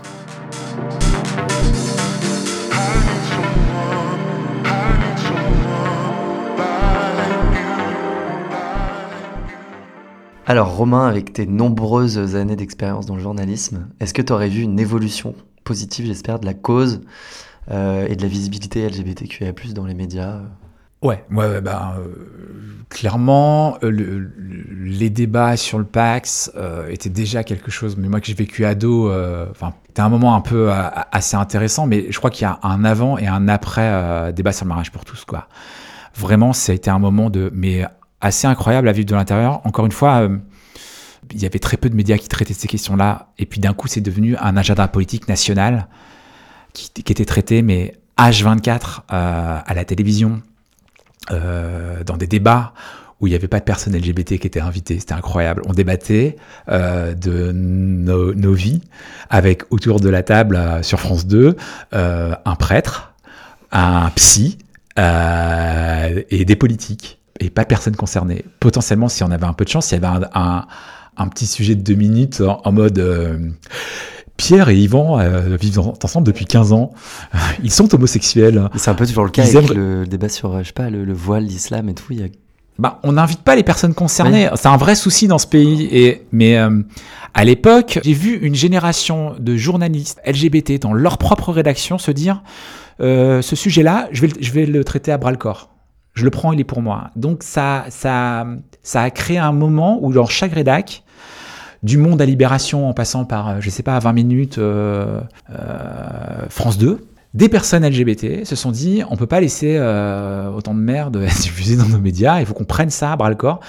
Alors Romain, avec tes nombreuses années d'expérience dans le journalisme, est-ce que tu aurais vu une évolution positive, j'espère, de la cause et de la visibilité LGBTQIA+ dans les médias Ouais, ouais, bah, clairement, les débats sur le Pax étaient déjà quelque chose. Mais moi, que j'ai vécu ado, enfin, c'était un moment un peu assez intéressant. Mais je crois qu'il y a un avant et un après débat sur le mariage pour tous, quoi. Vraiment, ça a été un moment de, mais assez incroyable à vivre de l'intérieur. Encore une fois, euh, il y avait très peu de médias qui traitaient ces questions-là. Et puis d'un coup, c'est devenu un agenda politique national qui, était traité, mais H24 euh, à la télévision, euh, dans des débats où il n'y avait pas de personnes LGBT qui étaient invitées. C'était incroyable. On débattait de nos, nos, vies avec autour de la table sur France 2 un prêtre, un psy, euh, et des politiques, et pas personne concerné. Potentiellement, si on avait un peu de chance, il y avait un, un, petit sujet de deux minutes en, mode euh, Pierre et Yvan euh, vivent ensemble depuis 15 ans. Ils sont homosexuels. C'est un peu toujours le cas avec le débat sur, je sais pas, le, voile, l'islam et tout. Il y a... bah, on n'invite pas les personnes concernées. C'est un vrai souci dans ce pays. Et, mais à l'époque, j'ai vu une génération de journalistes LGBT dans leur propre rédaction se dire euh, ce sujet-là, je vais, je vais le traiter à bras le corps. Je le prends, il est pour moi. Donc ça, ça, ça a créé un moment où dans chaque rédac, du monde à Libération en passant par, euh, je sais pas, 20 minutes, euh, France 2, des personnes LGBT se sont dit on peut pas laisser euh, autant de merde être diffusée dans nos médias, il faut qu'on prenne ça à bras le corps.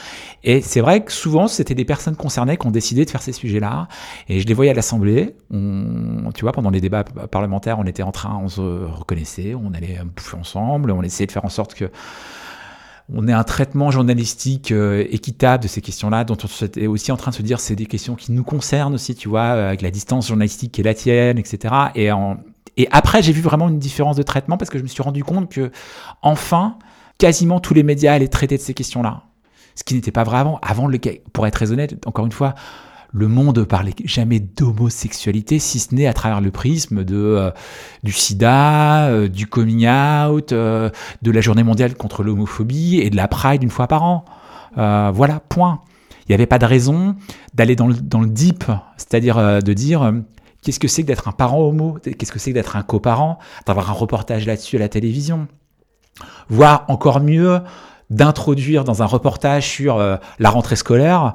Et c'est vrai que souvent c'était des personnes concernées qui ont décidé de faire ces sujets-là. Et je les voyais à l'Assemblée. Tu vois, pendant les débats parlementaires, on était en train, on se reconnaissait, on allait bouffer ensemble, on essayait de faire en sorte que on ait un traitement journalistique euh, équitable de ces questions-là, dont on est aussi en train de se dire c'est des questions qui nous concernent aussi, tu vois, avec la distance journalistique qui est la tienne, etc. Et après, j'ai vu vraiment une différence de traitement parce que je me suis rendu compte que, enfin, quasiment tous les médias allaient traiter de ces questions-là. Ce qui n'était pas vrai avant. Avant, pour être très honnête, encore une fois, le monde parlait jamais d'homosexualité, si ce n'est à travers le prisme de, euh, du sida, euh, du coming out, euh, de la journée mondiale contre l'homophobie et de la Pride une fois par an. voilà, point. Il n'y avait pas de raison d'aller dans le, deep, c'est-à-dire de dire Qu'est-ce que c'est que d'être un parent homo? Qu'est-ce que c'est que d'être un coparent? D'avoir un reportage là-dessus à la télévision Voire encore mieux, d'introduire dans un reportage sur la rentrée scolaire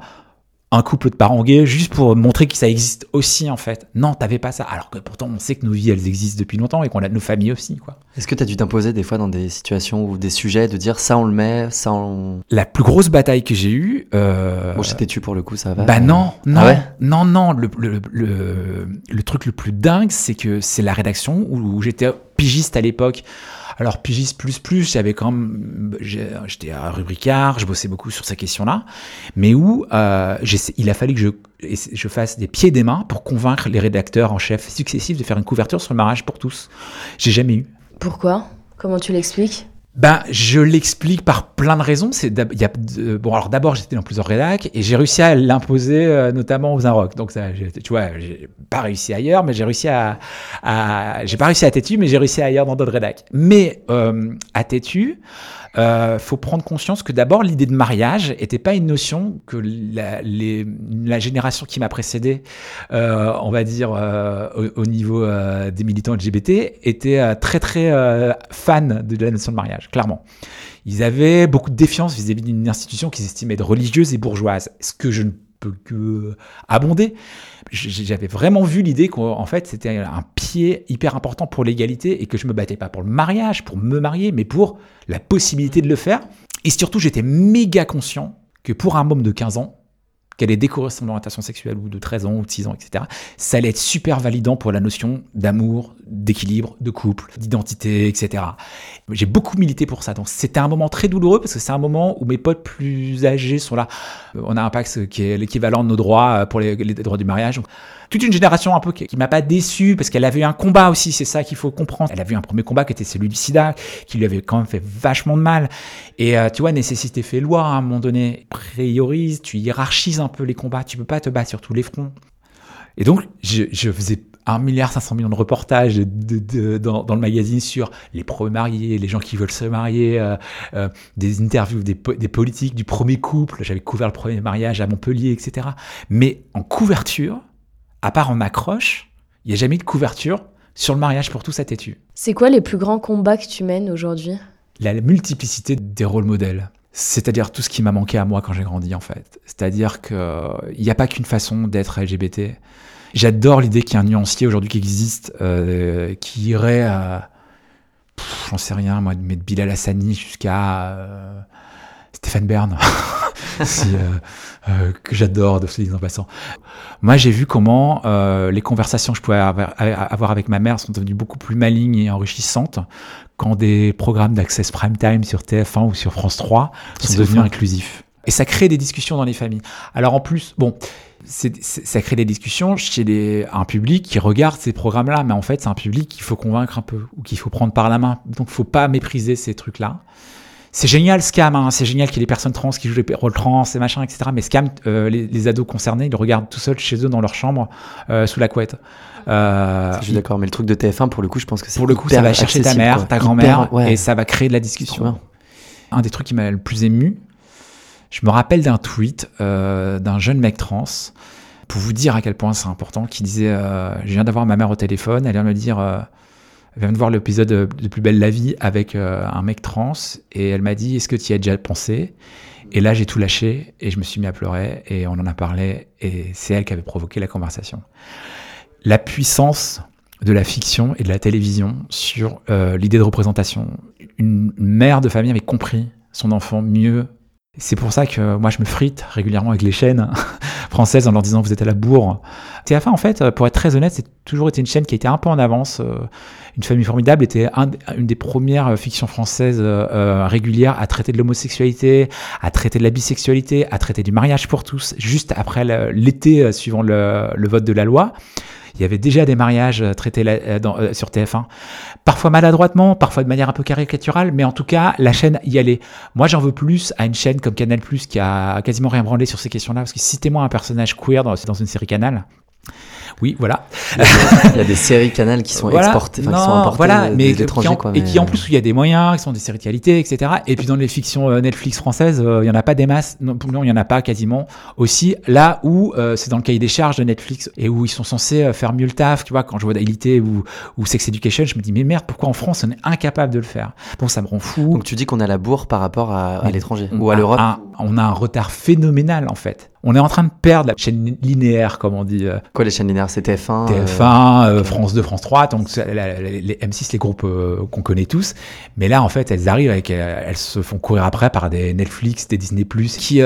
un couple de parents gays juste pour montrer que ça existe aussi en fait. Non, t'avais pas ça. Alors que pourtant on sait que nos vies elles existent depuis longtemps et qu'on a nos familles aussi quoi. Est-ce que tu as dû t'imposer des fois dans des situations ou des sujets de dire ça on le met, ça on... La plus grosse bataille que j'ai eue... Euh... Bon j'étais tu pour le coup ça va Bah non, non, ah non, non. Le, le, le, le, truc le plus dingue c'est que c'est la rédaction où j'étais pigiste à l'époque alors, Pigis plus plus, j'avais quand même, j'étais à rubricard, je bossais beaucoup sur ces questions-là, mais où euh, il a fallu que je, je fasse des pieds et des mains pour convaincre les rédacteurs en chef successifs de faire une couverture sur le mariage pour tous. J'ai jamais eu. Pourquoi? Comment tu l'expliques? Ben, je l'explique par plein de raisons. C'est a, bon, alors d'abord, j'étais dans plusieurs rédacs et j'ai réussi à l'imposer, euh, notamment aux Inrock. Donc, ça, tu vois, j'ai pas réussi ailleurs, mais j'ai réussi à, à j'ai pas réussi à Tétu, mais j'ai réussi ailleurs dans d'autres rédacs. Mais euh, à Tétu, euh, faut prendre conscience que d'abord l'idée de mariage était pas une notion que la, génération qui m'a précédé, euh, on va dire euh, au, niveau euh, des militants LGBT, était euh, très très fan de la notion de mariage, clairement. Ils avaient beaucoup de défiance vis-à-vis d'une institution qu'ils estimaient religieuse et bourgeoise, ce que je ne peux que abonder. J'avais vraiment vu l'idée qu'en fait c'était un pied hyper important pour l'égalité et que je me battais pas pour le mariage, pour me marier, mais pour la possibilité de le faire. Et surtout, j'étais méga conscient que pour un môme de 15 ans, qu'elle ait découvert son orientation sexuelle ou de 13 ans ou de 6 ans, etc., ça allait être super validant pour la notion d'amour, d'équilibre, de couple, d'identité, etc. J'ai beaucoup milité pour ça. Donc c'était un moment très douloureux parce que c'est un moment où mes potes plus âgés sont là. On a un pacte qui est l'équivalent de nos droits pour les, droits du mariage toute une génération un peu qui, m'a pas déçu parce qu'elle avait eu un combat aussi, c'est ça qu'il faut comprendre. Elle a vu un premier combat qui était celui du sida, qui lui avait quand même fait vachement de mal. Et euh, tu vois, nécessité fait loi à un moment donné. Priorise, tu hiérarchises un peu les combats, tu peux pas te battre sur tous les fronts. Et donc, je, je faisais 1 milliard 500 millions de reportages de, dans, le magazine sur les premiers mariés, les gens qui veulent se marier, euh, euh, des interviews des, des, politiques du premier couple. J'avais couvert le premier mariage à Montpellier, etc. Mais en couverture, à part en accroche, il n'y a jamais eu de couverture Sur le mariage pour tout, ça têtu. C'est quoi les plus grands combats que tu mènes aujourd'hui? La multiplicité des rôles modèles. C'est-à-dire tout ce qui m'a manqué à moi quand j'ai grandi, en fait. C'est-à-dire qu'il n'y a pas qu'une façon d'être LGBT. J'adore l'idée qu'il y a un nuancier aujourd'hui qui existe, euh, qui irait à. J'en sais rien, moi, de mettre Bilal Hassani jusqu'à. Euh, Stéphane Bern, si, euh, euh, que j'adore de se dire en passant. Moi, j'ai vu comment euh, les conversations que je pouvais avoir, avec ma mère sont devenues beaucoup plus malignes et enrichissantes quand des programmes d'access prime time sur TF1 ou sur France 3 sont devenus inclusifs. Et ça crée des discussions dans les familles. Alors en plus, bon, ça crée des discussions chez les, un public qui regarde ces programmes-là, mais en fait, c'est un public qu'il faut convaincre un peu ou qu'il faut prendre par la main. Donc, il faut pas mépriser ces trucs-là. C'est génial Scam, hein. c'est génial qu'il y ait des personnes trans qui jouent les rôles trans et machin, etc. Mais Scam, euh, les, ados concernés, ils le regardent tout seuls chez eux dans leur chambre, euh, sous la couette. Euh, je suis d'accord, mais le truc de TF1, pour le coup, je pense que c'est Pour le coup, ça va chercher ta mère, ta grand-mère, et ça va créer de la discussion. Un des trucs qui m'a le plus ému, je me rappelle d'un tweet d'un jeune mec trans, pour vous dire à quel point c'est important, qui disait Je viens d'avoir ma mère au téléphone, elle vient me dire elle vient de voir l'épisode de Plus belle la vie avec euh, un mec trans et elle m'a dit Est-ce que tu y as déjà pensé? Et là, j'ai tout lâché et je me suis mis à pleurer et on en a parlé et c'est elle qui avait provoqué la conversation. La puissance de la fiction et de la télévision sur euh, l'idée de représentation. Une mère de famille avait compris son enfant mieux. C'est pour ça que moi je me frite régulièrement avec les chaînes françaises en leur disant vous êtes à la bourre. TF1 en fait, pour être très honnête, c'est toujours été une chaîne qui été un peu en avance. Euh, une famille formidable était une des premières euh, fictions françaises euh, euh, régulières à traiter de l'homosexualité, à traiter de la bisexualité, à traiter du mariage pour tous, juste après l'été suivant le, vote de la loi. Il y avait déjà des mariages traités sur TF1, parfois maladroitement, parfois de manière un peu caricaturale, mais en tout cas, la chaîne y allait. Moi, j'en veux plus à une chaîne comme Canal+, qui a quasiment rien branlé sur ces questions-là, parce que citez-moi un personnage queer dans, dans une série Canal, oui, voilà. Il y a des séries canal qui sont exportées, qui sont importées voilà, mais et qui en plus où il y a des moyens, qui sont des séries de qualité, etc. Et puis dans les fictions euh, Netflix françaises, euh, il y en a pas des masses. Non, non il y en a pas quasiment. Aussi là où euh, c'est dans le cahier des charges de Netflix et où ils sont censés faire mieux le taf. Tu vois, quand je vois Délité ou, ou Sex Education, je me dis mais merde, pourquoi en France on est incapable de le faire? Bon, ça me rend fou. Donc tu dis qu'on a la bourre par rapport à, l'étranger ou à l'Europe On a un retard phénoménal en fait. On est en train de perdre la chaîne linéaire, comme on dit. Euh. Quoi, les chaînes linéaires C'est TF1 TF1, euh, France 2, France 3, donc les M6, les groupes euh, qu'on connaît tous. Mais là, en fait, elles arrivent et elles se font courir après par des Netflix, des Disney+, qui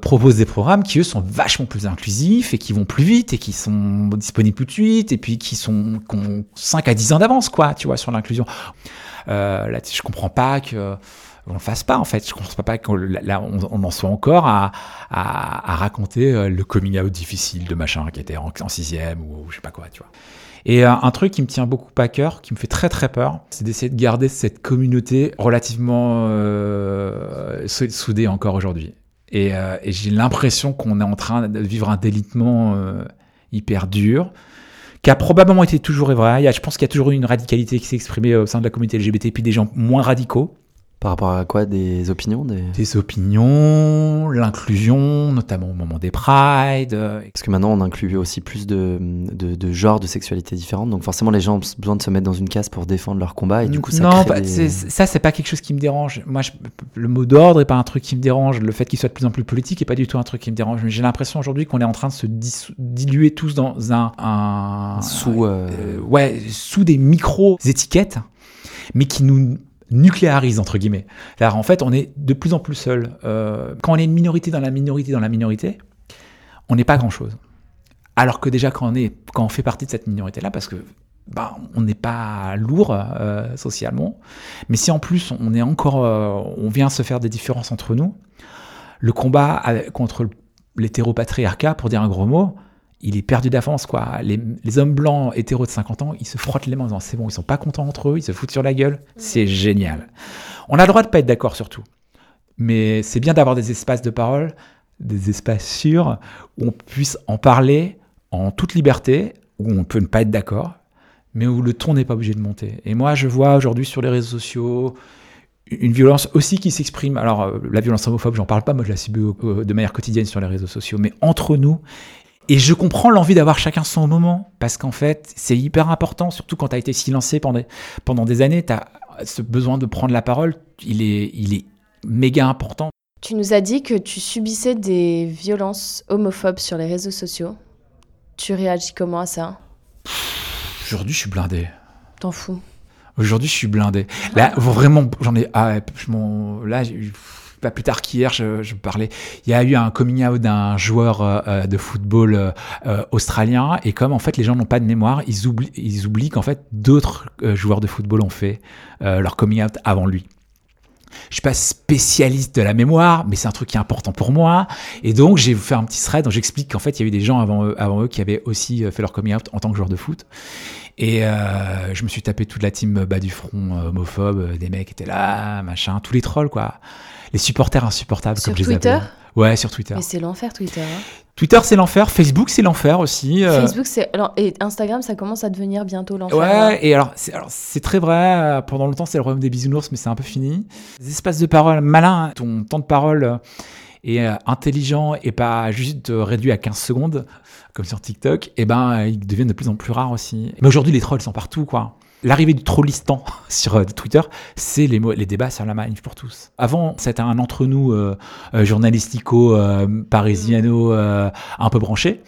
proposent des programmes qui, eux, sont vachement plus inclusifs et qui vont plus vite et qui sont disponibles tout de suite et puis qui, sont, qui ont 5 à 10 ans d'avance, quoi, tu vois, sur l'inclusion. là, je comprends pas que on le fasse pas en fait. Je ne pense pas qu'on on, en soit encore à, raconter euh, le coming out difficile de machin qui était en, sixième ou, je sais pas quoi, tu vois. Et euh, un truc qui me tient beaucoup à cœur, qui me fait très très peur, c'est d'essayer de garder cette communauté relativement euh, soudée encore aujourd'hui. Et, j'ai l'impression qu'on est en train de vivre un délitement hyper dur, qui a probablement été toujours vrai. Je pense qu'il y a toujours eu une radicalité qui s'est exprimée au sein de la communauté LGBT, puis des gens moins radicaux. Par rapport à quoi Des opinions des... opinions, l'inclusion, notamment au moment des prides. Parce que maintenant, on inclut aussi plus de, de, genres de sexualité différentes. Donc forcément, les gens ont besoin de se mettre dans une case pour défendre leur combat. Et du coup, ça Non, bah, ça, c'est pas quelque chose qui me dérange. Moi, le mot d'ordre est pas un truc qui me dérange. Le fait qu'il soit de plus en plus politique est pas du tout un truc qui me dérange. Mais j'ai l'impression aujourd'hui qu'on est en train de se diluer tous dans un... un sous... Euh, ouais, sous des micro-étiquettes, mais qui nous nucléarise entre guillemets. Alors en fait, on est de plus en plus seul. Euh, quand on est une minorité dans la minorité dans la minorité, on n'est pas grand chose. Alors que déjà quand on est, quand on fait partie de cette minorité là, parce que ben, on n'est pas lourd euh, socialement, mais si en plus on est encore, euh, on vient se faire des différences entre nous, le combat contre l'hétéropatriarcat, pour dire un gros mot, il est perdu d'avance, quoi. Les, hommes blancs hétéros de 50 ans, ils se frottent les mains en disant c'est bon, ils sont pas contents entre eux, ils se foutent sur la gueule. C'est génial. On a le droit de pas être d'accord sur tout. Mais c'est bien d'avoir des espaces de parole, des espaces sûrs, où on puisse en parler en toute liberté, où on peut ne pas être d'accord, mais où le ton n'est pas obligé de monter. Et moi, je vois aujourd'hui sur les réseaux sociaux une violence aussi qui s'exprime. Alors, euh, la violence homophobe, j'en parle pas, moi je la subis de manière quotidienne sur les réseaux sociaux, mais entre nous, Et je comprends l'envie d'avoir chacun son moment, parce qu'en fait, c'est hyper important, surtout quand tu as été silencé pendant, pendant des années, tu as ce besoin de prendre la parole, il est, il est méga important. Tu nous as dit que tu subissais des violences homophobes sur les réseaux sociaux. Tu réagis comment à ça? Aujourd'hui, je suis blindé. T'en fous Aujourd'hui, je suis blindé. Là, vraiment, j'en ai. Ah, là, pas plus tard qu'hier, je, parlais. Il y a eu un coming out d'un joueur euh, euh, de football euh, australien, et comme en fait les gens n'ont pas de mémoire, ils oublient, qu'en fait d'autres joueurs de football ont fait leur coming out avant lui. Je suis pas spécialiste de la mémoire, mais c'est un truc qui est important pour moi. Et donc, j'ai fait un petit thread dont j'explique qu'en fait, il y avait des gens avant eux, qui avaient aussi fait leur coming out en tant que joueur de foot. Et je me suis tapé toute la team bas du front homophobe, des mecs étaient là, machin, tous les trolls quoi. Les supporters insupportables sur comme je les Twitter Ouais, sur Twitter. Mais c'est l'enfer Twitter. Hein. Twitter c'est l'enfer, Facebook c'est l'enfer aussi. Facebook c'est et Instagram ça commence à devenir bientôt l'enfer. Ouais, hein. et alors c'est très vrai. Pendant longtemps c'est le royaume des bisounours, mais c'est un peu fini. Des espaces de parole malins, ton temps de parole est intelligent et pas juste réduit à 15 secondes comme sur TikTok, et eh ben ils deviennent de plus en plus rares aussi. Mais aujourd'hui, les trolls sont partout, quoi. L'arrivée du trollistan sur euh, Twitter, c'est les, les débats sur la manif pour tous. Avant, c'était un entre-nous euh, euh, journalistico-parisiano un peu branché.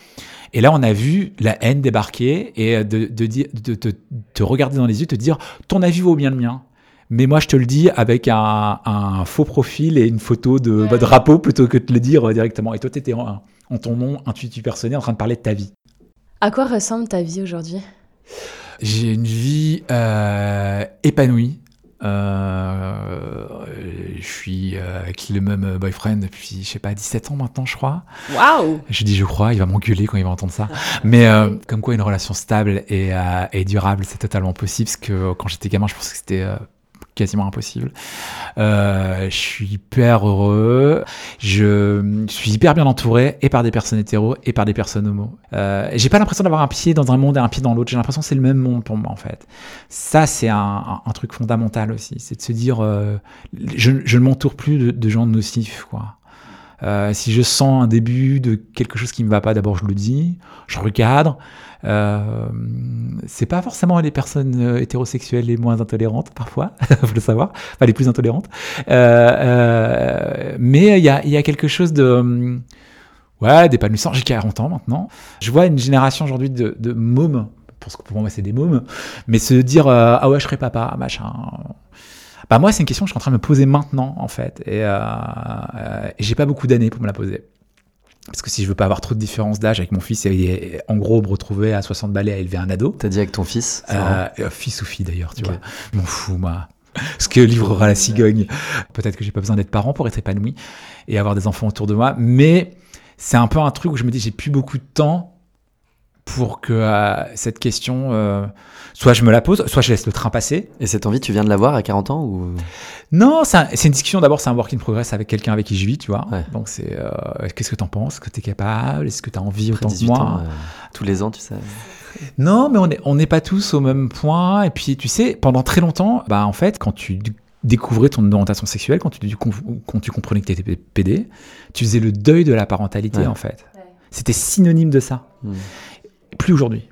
Et là, on a vu la haine débarquer et de, de, te regarder dans les yeux, te dire ton avis vaut bien le mien. Mais moi, je te le dis avec un, faux profil et une photo de ouais. drapeau plutôt que de te le dire directement. Et toi, tu étais en, en ton nom intuitif personnel en train de parler de ta vie. À quoi ressemble ta vie aujourd'hui? J'ai une vie euh, épanouie. Euh, je suis euh, avec le même boyfriend depuis, je sais pas, 17 ans maintenant, je crois. Waouh Je dis je crois, il va m'engueuler quand il va entendre ça. Mais comme quoi, une relation stable et, et durable, c'est totalement possible. Parce que quand j'étais gamin, je pensais que c'était quasiment impossible. Euh, je suis hyper heureux. Je suis hyper bien entouré et par des personnes hétéros et par des personnes homo. Euh, j'ai pas l'impression d'avoir un pied dans un monde et un pied dans l'autre. J'ai l'impression que c'est le même monde pour moi en fait. Ça c'est un, un, truc fondamental aussi, c'est de se dire euh, je, je, ne m'entoure plus de, de, gens nocifs quoi. Euh, si je sens un début de quelque chose qui ne me va pas, d'abord je le dis, je recadre. Euh, c'est pas forcément les personnes euh, hétérosexuelles les moins intolérantes parfois, faut le savoir, enfin les plus intolérantes. Euh, mais il y a, y a, quelque chose de ouais d'épanouissant. J'ai 40 ans maintenant. Je vois une génération aujourd'hui de, de mômes, parce que pour moi c'est des mômes, mais se dire ah ouais je serai papa machin. Bah moi c'est une question que je suis en train de me poser maintenant en fait et, et j'ai pas beaucoup d'années pour me la poser. Parce que si je veux pas avoir trop de différence d'âge avec mon fils, et en gros me retrouver à 60 balais à élever un ado. T'as dit avec ton fils euh, euh, Fils ou fille d'ailleurs, tu vois. Je m'en fous, moi. Ce que livrera la cigogne. Peut-être que j'ai pas besoin d'être parent pour être épanoui et avoir des enfants autour de moi. Mais c'est un peu un truc où je me dis j'ai plus beaucoup de temps pour que euh, cette question, euh, soit je me la pose, soit je laisse le train passer. Et cette envie, tu viens de l'avoir à 40 ans ou? Non, c'est une discussion. D'abord, c'est un work in progress avec quelqu'un avec qui je vis, tu vois. Donc, c'est euh, qu'est-ce que tu en penses? Est-ce que tu es capable? Est-ce que tu as envie autant que moi? ans, Tous les ans, tu sais. Non, mais on n'est on pas tous au même point. Et puis, tu sais, pendant très longtemps, bah, en fait, quand tu découvrais ton orientation sexuelle, quand tu, quand tu comprenais que tu étais PD, tu faisais le deuil de la parentalité, en fait. C'était synonyme de ça. Hmm plus aujourd'hui.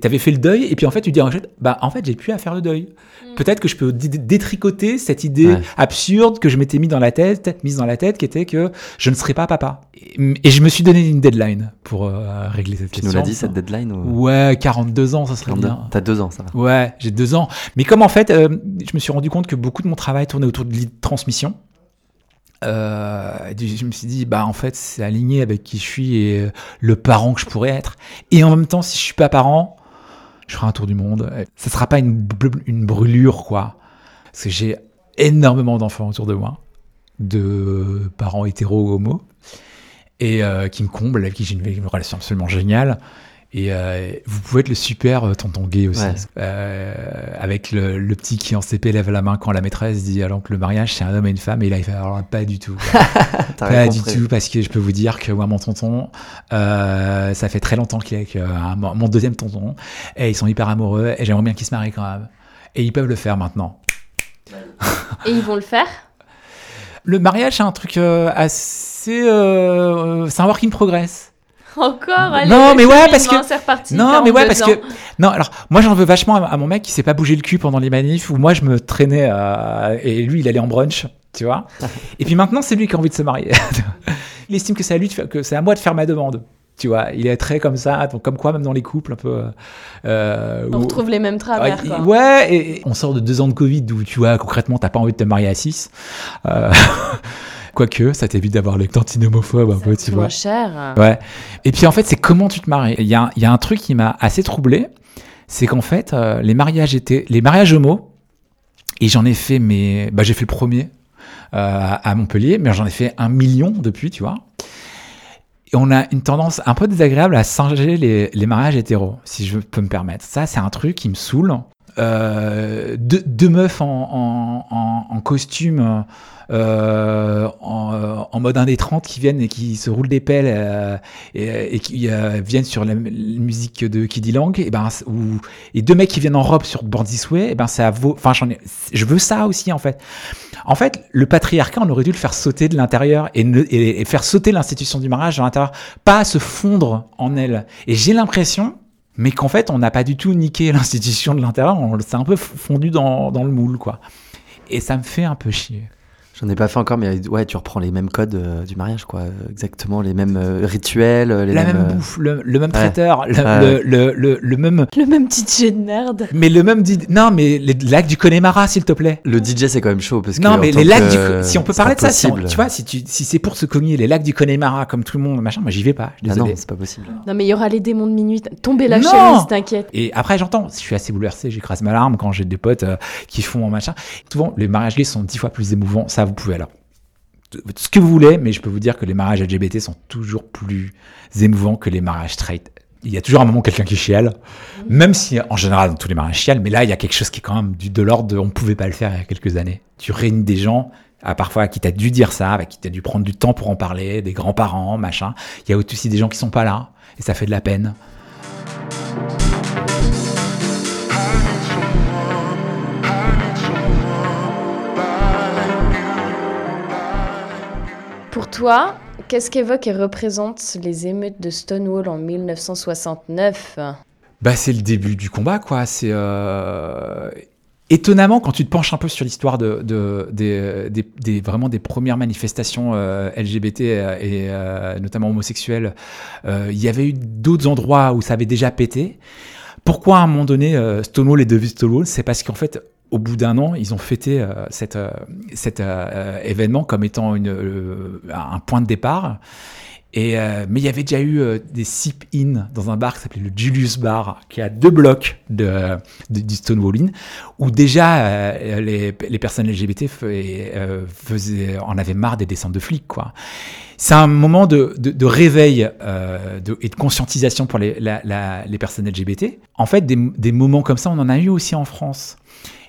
Tu avais fait le deuil, et puis en fait, tu dis, bah, en fait, j'ai plus à faire le deuil. Mm. Peut-être que je peux détricoter cette idée absurde que je m'étais mis dans la tête, mise dans la tête, qui était que je ne serais pas papa. Et, je me suis donné une deadline pour euh, régler cette question. Tu nous l'as dit, cette deadline Ouais, 42 ans, ça serait 42. bien. T'as deux ans, ça va. Ouais, j'ai deux ans. Mais comme en fait, euh, je me suis rendu compte que beaucoup de mon travail tournait autour de transmission. Euh, je me suis dit, bah en fait, c'est aligné avec qui je suis et euh, le parent que je pourrais être. Et en même temps, si je suis pas parent, je ferai un tour du monde. Ça sera pas une, brûlure, quoi. Parce que j'ai énormément d'enfants autour de moi, de parents hétéro ou homo, et euh, qui me comblent, avec qui j'ai une relation absolument géniale. Et euh, vous pouvez être le super euh, tonton gay aussi. Euh, avec le, le, petit qui en CP lève la main quand la maîtresse dit alors que le mariage c'est un homme et une femme. Et là il fait alors pas du tout. pas du tout parce que je peux vous dire que moi mon tonton, euh, ça fait très longtemps qu'il est avec euh, mon deuxième tonton. Et ils sont hyper amoureux et j'aimerais bien qu'ils se marient quand même. Et ils peuvent le faire maintenant. et ils vont le faire? Le mariage c'est un truc assez... c'est un work in progress. Encore allez, Non, mais ouais, parce que- reparti, Non, mais ouais, 42 parce ans. que. Non, alors, moi, j'en veux vachement à, mon mec qui s'est pas bougé le cul pendant les manifs, où moi, je me traînais, euh, et lui, il allait en brunch, tu vois. et puis maintenant, c'est lui qui a envie de se marier. il estime que c'est à lui de faire- que c'est à moi de faire ma demande. Tu vois, il est très comme ça, donc comme quoi, même dans les couples, un peu. euh, On où- retrouve les mêmes travers, Ouais, quoi. ouais, et, et on sort de deux ans de Covid où tu vois concrètement t'as pas envie de te marier à six. Euh, Quoique, ça t'évite d'avoir les cantines homophobes un peu, tu vois. cher. Ouais. Et puis en fait, c'est comment tu te maries. Il y a, y a un truc qui m'a assez troublé, c'est qu'en fait, euh, les mariages étaient, les mariages homo, et j'en ai fait, mais bah, j'ai fait le premier euh, à Montpellier, mais j'en ai fait un million depuis, tu vois. Et on a une tendance un peu désagréable à singer les, les mariages hétéros, si je peux me permettre. Ça, c'est un truc qui me saoule. Euh, deux, deux meufs en, en, en, costume, euh, en, mode 1 des 30 qui viennent et qui se roulent des pelles euh, et, et qui euh, viennent sur la, musique de Kiddy Lang, et, ben, ou, et deux mecs qui viennent en robe sur Born This Way, et ben ça vaut. Enfin, ai- je veux ça aussi en fait. En fait, le patriarcat, on aurait dû le faire sauter de l'intérieur et, et- et faire sauter l'institution du mariage de l'intérieur, pas se fondre en elle. Et j'ai l'impression, mais qu'en fait, on n'a pas du tout niqué l'institution de l'intérieur, on s'est un peu fondu dans, dans le moule, quoi. Et ça me fait un peu chier. J'en ai pas fait encore, mais ouais, tu reprends les mêmes codes euh, du mariage, quoi. Exactement, les mêmes euh, rituels, euh, les La mêmes. même bouffe, le, le même ouais. traiteur, le, Ouais. le, le, le- le même. Le même DJ de nerd. Mais le même. dit- Non, mais les lacs du Connemara, s'il te plaît. Le DJ, c'est quand même chaud parce que. Non, en mais les lacs que- du. Si on peut parler de ça, si on- tu vois, si, tu, si c'est pour se cogner les lacs du Connemara comme tout le monde, machin, moi j'y vais pas. je Ah non, Désolé. c'est pas possible. Non, mais il y aura les démons de minuit. Tombez la Non chemise, t'inquiète. Et après, j'entends, je suis assez bouleversé, j'écrase ma larme quand j'ai des potes euh, qui font machin. Souvent, les mariages gays sont dix fois plus émouvants. Ça, vous pouvez alors. Ce que vous voulez, mais je peux vous dire que les mariages LGBT sont toujours plus émouvants que les mariages straight. Il y a toujours un moment quelqu'un qui chiale, même si en général dans tous les mariages chialent, mais là il y a quelque chose qui est quand même de l'ordre de on pouvait pas le faire il y a quelques années. Tu réunis des gens, à parfois qui t'as dû dire ça, qui t'as dû prendre du temps pour en parler, des grands-parents, machin. Il y a aussi des gens qui sont pas là, et ça fait de la peine. Toi, qu'est-ce qu'évoquent et représentent les émeutes de Stonewall en 1969 Bah, c'est le début du combat, quoi. C'est euh, étonnamment quand tu te penches un peu sur l'histoire de, de- des, vraiment des premières manifestations euh, LGBT euh, et notamment homosexuelles. Il y avait eu d'autres endroits où ça avait déjà pété. Pourquoi à un moment donné Stonewall est devenu Stonewall? C'est parce qu'en fait, au bout d'un an, ils ont fêté euh, cet, euh, cet euh, événement comme étant un point de départ. Mais il y avait déjà eu des sip-in dans un bar qui s'appelait le Julius Bar, qui est à deux blocs de, de- du Stonewall Inn, où déjà les, personnes LGBT en avaient marre des descentes de flics. C'est un moment de, réveil et de conscientisation pour les, personnes LGBT. En fait, des moments comme ça, on en a eu aussi en France.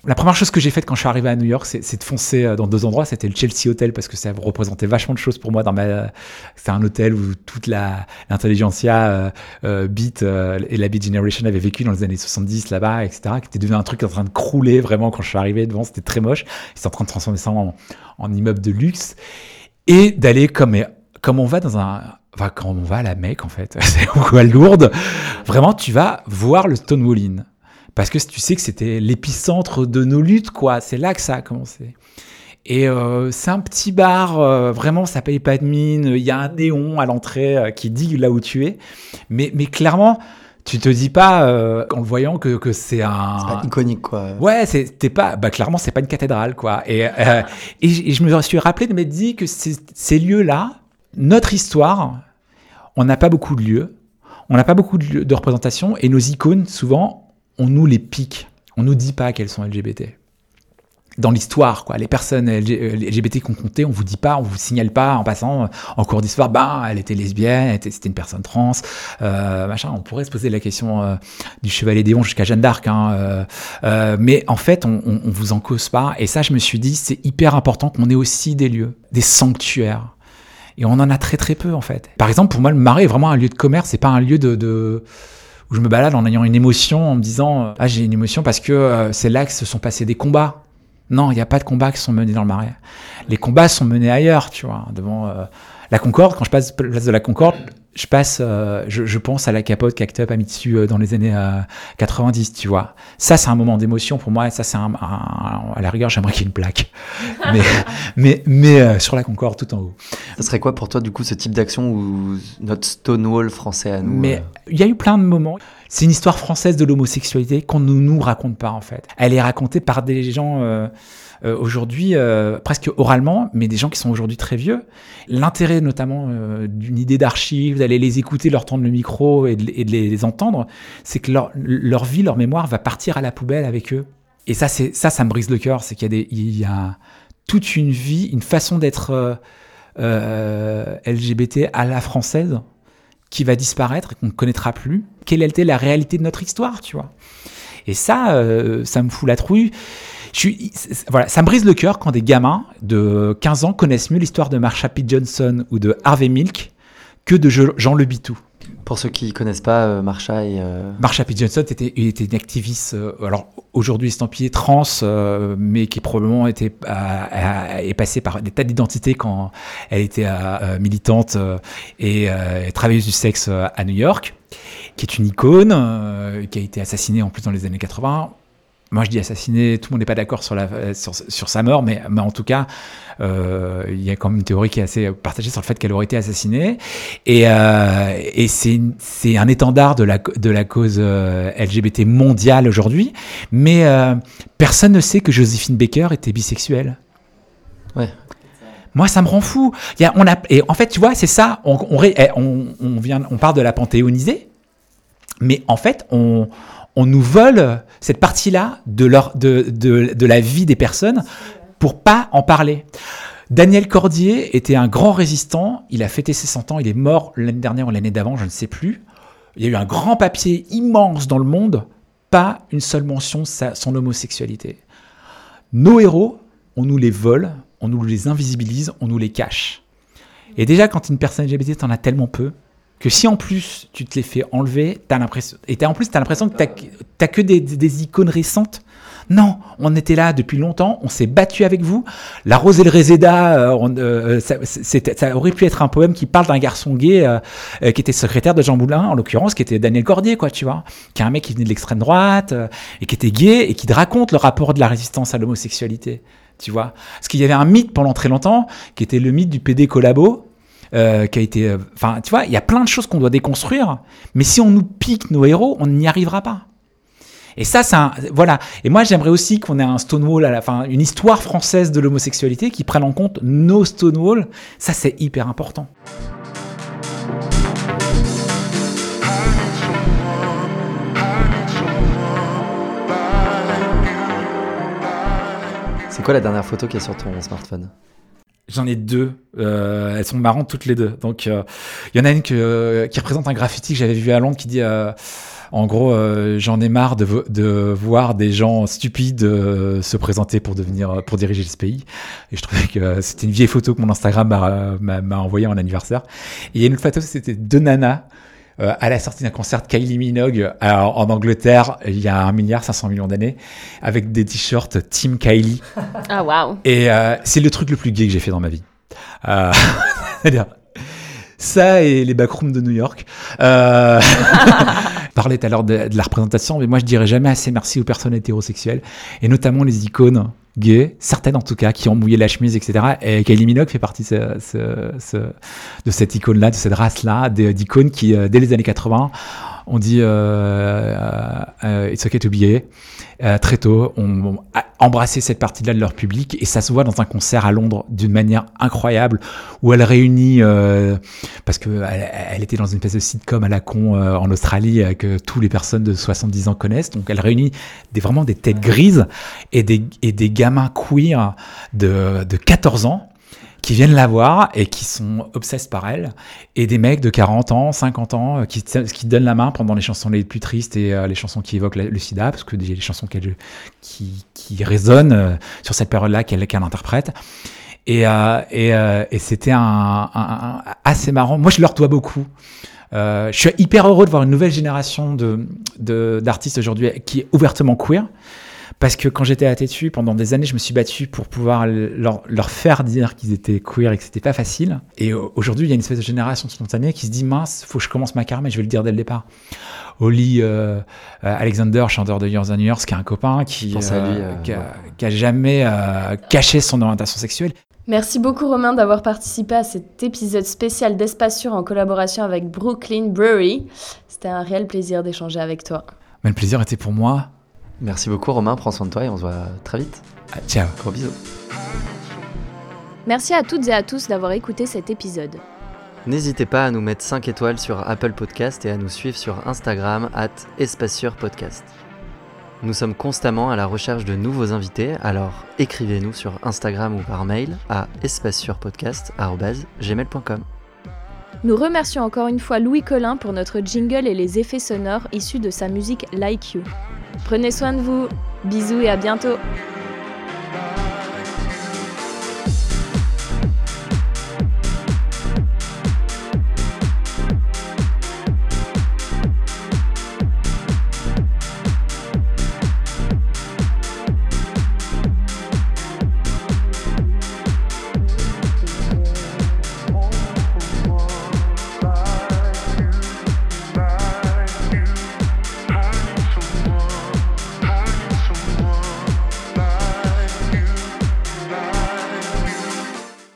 La première chose que j'ai faite quand je suis arrivé à New York, c'est de foncer euh, dans deux endroits. C'était le Chelsea Hotel parce que ça représentait vachement de choses pour moi. Dans ma, c'est un hôtel où toute la l'intelligentsia euh, euh, beat euh, et la beat generation avait vécu dans les années 70 là-bas, etc. Qui était devenu un truc en train de crouler vraiment quand je suis arrivé devant. C'était très moche. Ils étaient en train de transformer ça en, en immeuble de luxe et d'aller comme comme on va dans un Enfin, quand on va à la Mecque, en fait, c'est ou à Lourdes, vraiment, tu vas voir le Stonewall Inn. Parce que tu sais que c'était l'épicentre de nos luttes, quoi. C'est là que ça a commencé. Et euh, c'est un petit bar, euh, vraiment, ça paye pas de mine. Il y a un néon à l'entrée euh, qui dit là où tu es. Mais, mais clairement, tu te dis pas, en le voyant, que, que c'est un. C'est pas iconique, quoi. Ouais, t'es pas. Bah clairement, c'est pas une cathédrale, quoi. Et, et, j- et je me suis rappelé de m'être dit que ces, lieux-là, notre histoire, on n'a pas beaucoup de lieux, on n'a pas beaucoup de, lieux- de représentation, et nos icônes, souvent, on nous les pique. On nous dit pas qu'elles sont LGBT. Dans l'histoire, quoi, les personnes LG euh, LGBT qu'on comptait, on vous dit pas, on vous signale pas en passant euh, en cours d'histoire, ben, elle était lesbienne, c'était une personne trans, euh, machin. On pourrait se poser la question du chevalier Déon jusqu'à Jeanne d'Arc, hein, mais en fait, on, on, vous en cause pas. Et ça, je me suis dit, c'est hyper important qu'on ait aussi des lieux, des sanctuaires. Et on en a très très peu en fait. Par exemple, pour moi, le marais est vraiment un lieu de commerce, c'est pas un lieu de- où je me balade en ayant une émotion, en me disant euh, ah j'ai une émotion parce que euh, c'est là que se sont passés des combats. Non, il n'y a pas de combats qui sont menés dans le marais. Les combats sont menés ailleurs, tu vois, devant euh, la Concorde. Quand je passe place de la Concorde, je passe, euh, je, je, pense à la capote qu'Act Up a mis dessus euh, dans les années 90, tu vois. Ça, c'est un moment d'émotion pour moi. Et ça, c'est un, à la rigueur, j'aimerais qu'il y ait une plaque. mais, mais, mais sur la Concorde, tout en haut. Ça serait quoi pour toi, du coup, ce type d'action ou notre Stonewall français à nous Mais il y a eu plein de moments. C'est une histoire française de l'homosexualité qu'on ne nous raconte pas, en fait. Elle est racontée par des gens euh, aujourd'hui euh, presque oralement, mais des gens qui sont aujourd'hui très vieux. L'intérêt notamment euh, d'une idée d'archive, d'aller les écouter, leur tendre le micro et de, les, entendre, c'est que leur, vie, leur mémoire va partir à la poubelle avec eux. Et ça, ça, me brise le cœur, c'est qu'il y a toute une vie, une façon d'être LGBT à la française qui va disparaître et qu'on ne connaîtra plus. Quelle était la réalité de notre histoire, tu vois? Et ça, ça me fout la trouille voilà, ça me brise le cœur quand des gamins de 15 ans connaissent mieux l'histoire de Marsha P. Johnson ou de Harvey Milk que de Jean Le Bitou. Pour ceux qui ne connaissent pas euh, Marsha et... Euh... Marsha P. Johnson était, était une activiste, euh, alors aujourd'hui estampillée trans, euh, mais qui probablement était, est passée par des tas d'identités quand elle était militante et travailleuse du sexe à New York, qui est une icône, qui a été assassinée en plus dans les années 80 moi je dis assassiné, tout le monde n'est pas d'accord sur, la, sur, sur, sa mort, mais, mais en tout cas, euh, il y a quand même une théorie qui est assez partagée sur le fait qu'elle aurait été assassinée. Et, euh, et c'est un étendard de la, de la cause euh, LGBT mondiale aujourd'hui, mais euh, personne ne sait que Joséphine Baker était bisexuelle. Ouais. Moi, ça me rend fou. Il y a, on a, et en fait, tu vois, c'est ça. On, on, eh, on, on, vient, on parle de la panthéonisée, mais en fait, on, on nous vole cette partie-là de, la vie des personnes pour pas en parler. Daniel Cordier était un grand résistant. Il a fêté ses 100 ans. Il est mort l'année dernière ou l'année d'avant, je ne sais plus. Il y a eu un grand papier immense dans le monde, pas une seule mention sa, son homosexualité. Nos héros, on nous les vole, on nous les invisibilise, on nous les cache. Et déjà, quand une personne LGBT, t'en as tellement peu, que si en plus tu te les fais enlever, t'as l'impression, et en plus t'as l'impression que t'as que des, icônes récentes. Non, on était là depuis longtemps, on s'est battu avec vous. La Rose et le Réséda, euh, euh, ça, aurait pu être un poème qui parle d'un garçon gay euh, qui était secrétaire de Jean Moulin, en l'occurrence, qui était Daniel Cordier, quoi, tu vois, qui est un mec qui venait de l'extrême droite et qui était gay et qui raconte le rapport de la résistance à l'homosexualité, tu vois. Parce qu'il y avait un mythe pendant très longtemps qui était le mythe du PD collabo, euh, qui a été. Euh, enfin, tu vois, il y a plein de choses qu'on doit déconstruire, mais si on nous pique nos héros, on n'y arrivera pas. Et ça, c'est un, voilà. Et moi, j'aimerais aussi qu'on ait un Stonewall à la fin, une histoire française de l'homosexualité qui prenne en compte nos Stonewall. Ça, c'est hyper important. C'est quoi la dernière photo qui est sur ton smartphone? J'en ai deux. Euh, elles sont marrantes toutes les deux. Donc, il euh, y en a une que, qui représente un graffiti que j'avais vu à Londres qui dit, euh, en gros, j'en ai marre de, de, voir des gens stupides se présenter pour devenir, pour diriger ce pays. Et je trouvais que c'était une vieille photo que mon Instagram m'a envoyée en anniversaire. Et il y a une autre photo, c'était deux nanas euh, à la sortie d'un concert de Kylie Minogue euh, en Angleterre il y a un milliard 500 millions d'années avec des t-shirts Team Kylie. Ah waouh. Et euh, c'est le truc le plus gay que j'ai fait dans ma vie. ça et les backrooms de New York. Parlais tout à l'heure de, la représentation, mais moi je dirais jamais assez merci aux personnes hétérosexuelles et notamment les icônes gays, certaines en tout cas, qui ont mouillé la chemise, etc. Et Kylie Minogue fait partie de, cette icône-là, de cette race-là, d'icônes qui, euh, dès les années 80, ont dit euh, euh, It's okay to be gay. Euh, très tôt, ont embrassé cette partie-là de leur public et ça se voit dans un concert à Londres d'une manière incroyable où elle réunit, euh, parce que elle, était dans une espèce de sitcom à la con en Australie que tous les personnes de 70 ans connaissent, donc elle réunit des, vraiment des têtes grises et des, et des gamins queer de, de 14 ans qui viennent la voir et qui sont obsesses par elle, et des mecs de 40 ans, 50 ans, euh, qui, qui donnent la main pendant les chansons les plus tristes et euh, les chansons qui évoquent le sida, parce que des les chansons qui, résonnent euh, sur cette période-là qu'elle interprète. Et, c'était assez marrant. Moi, je leur dois beaucoup. Je suis hyper heureux de voir une nouvelle génération d'artistes aujourd'hui qui est ouvertement queer Parce que quand j'étais à Tétu, pendant des années, je me suis battu pour pouvoir leur, leur faire dire qu'ils étaient queer et que c'était pas facile. Et aujourd'hui, il y a une espèce de génération spontanée qui se dit mince, faut que je commence ma carrière, mais je vais le dire dès le départ. Oli euh, Alexander, chanteur de Years and Years, qui est un copain qui, euh, qui, a, qui, a, jamais caché son orientation sexuelle. Merci beaucoup Romain d'avoir participé à cet épisode spécial d'Espace Sûr en collaboration avec Brooklyn Brewery. C'était un réel plaisir d'échanger avec toi. Mais le plaisir était pour moi. Merci beaucoup Romain, prends soin de toi et on se voit très vite. Ah, ciao. Gros bisous. Merci à toutes et à tous d'avoir écouté cet épisode. N'hésitez pas à nous mettre 5 étoiles sur Apple Podcast et à nous suivre sur Instagram at Podcast. Nous sommes constamment à la recherche de nouveaux invités, alors écrivez-nous sur Instagram ou par mail à espacesurpodcast.gmail.com. Nous remercions encore une fois Louis Collin pour notre jingle et les effets sonores issus de sa musique Like You. Prenez soin de vous, bisous et à bientôt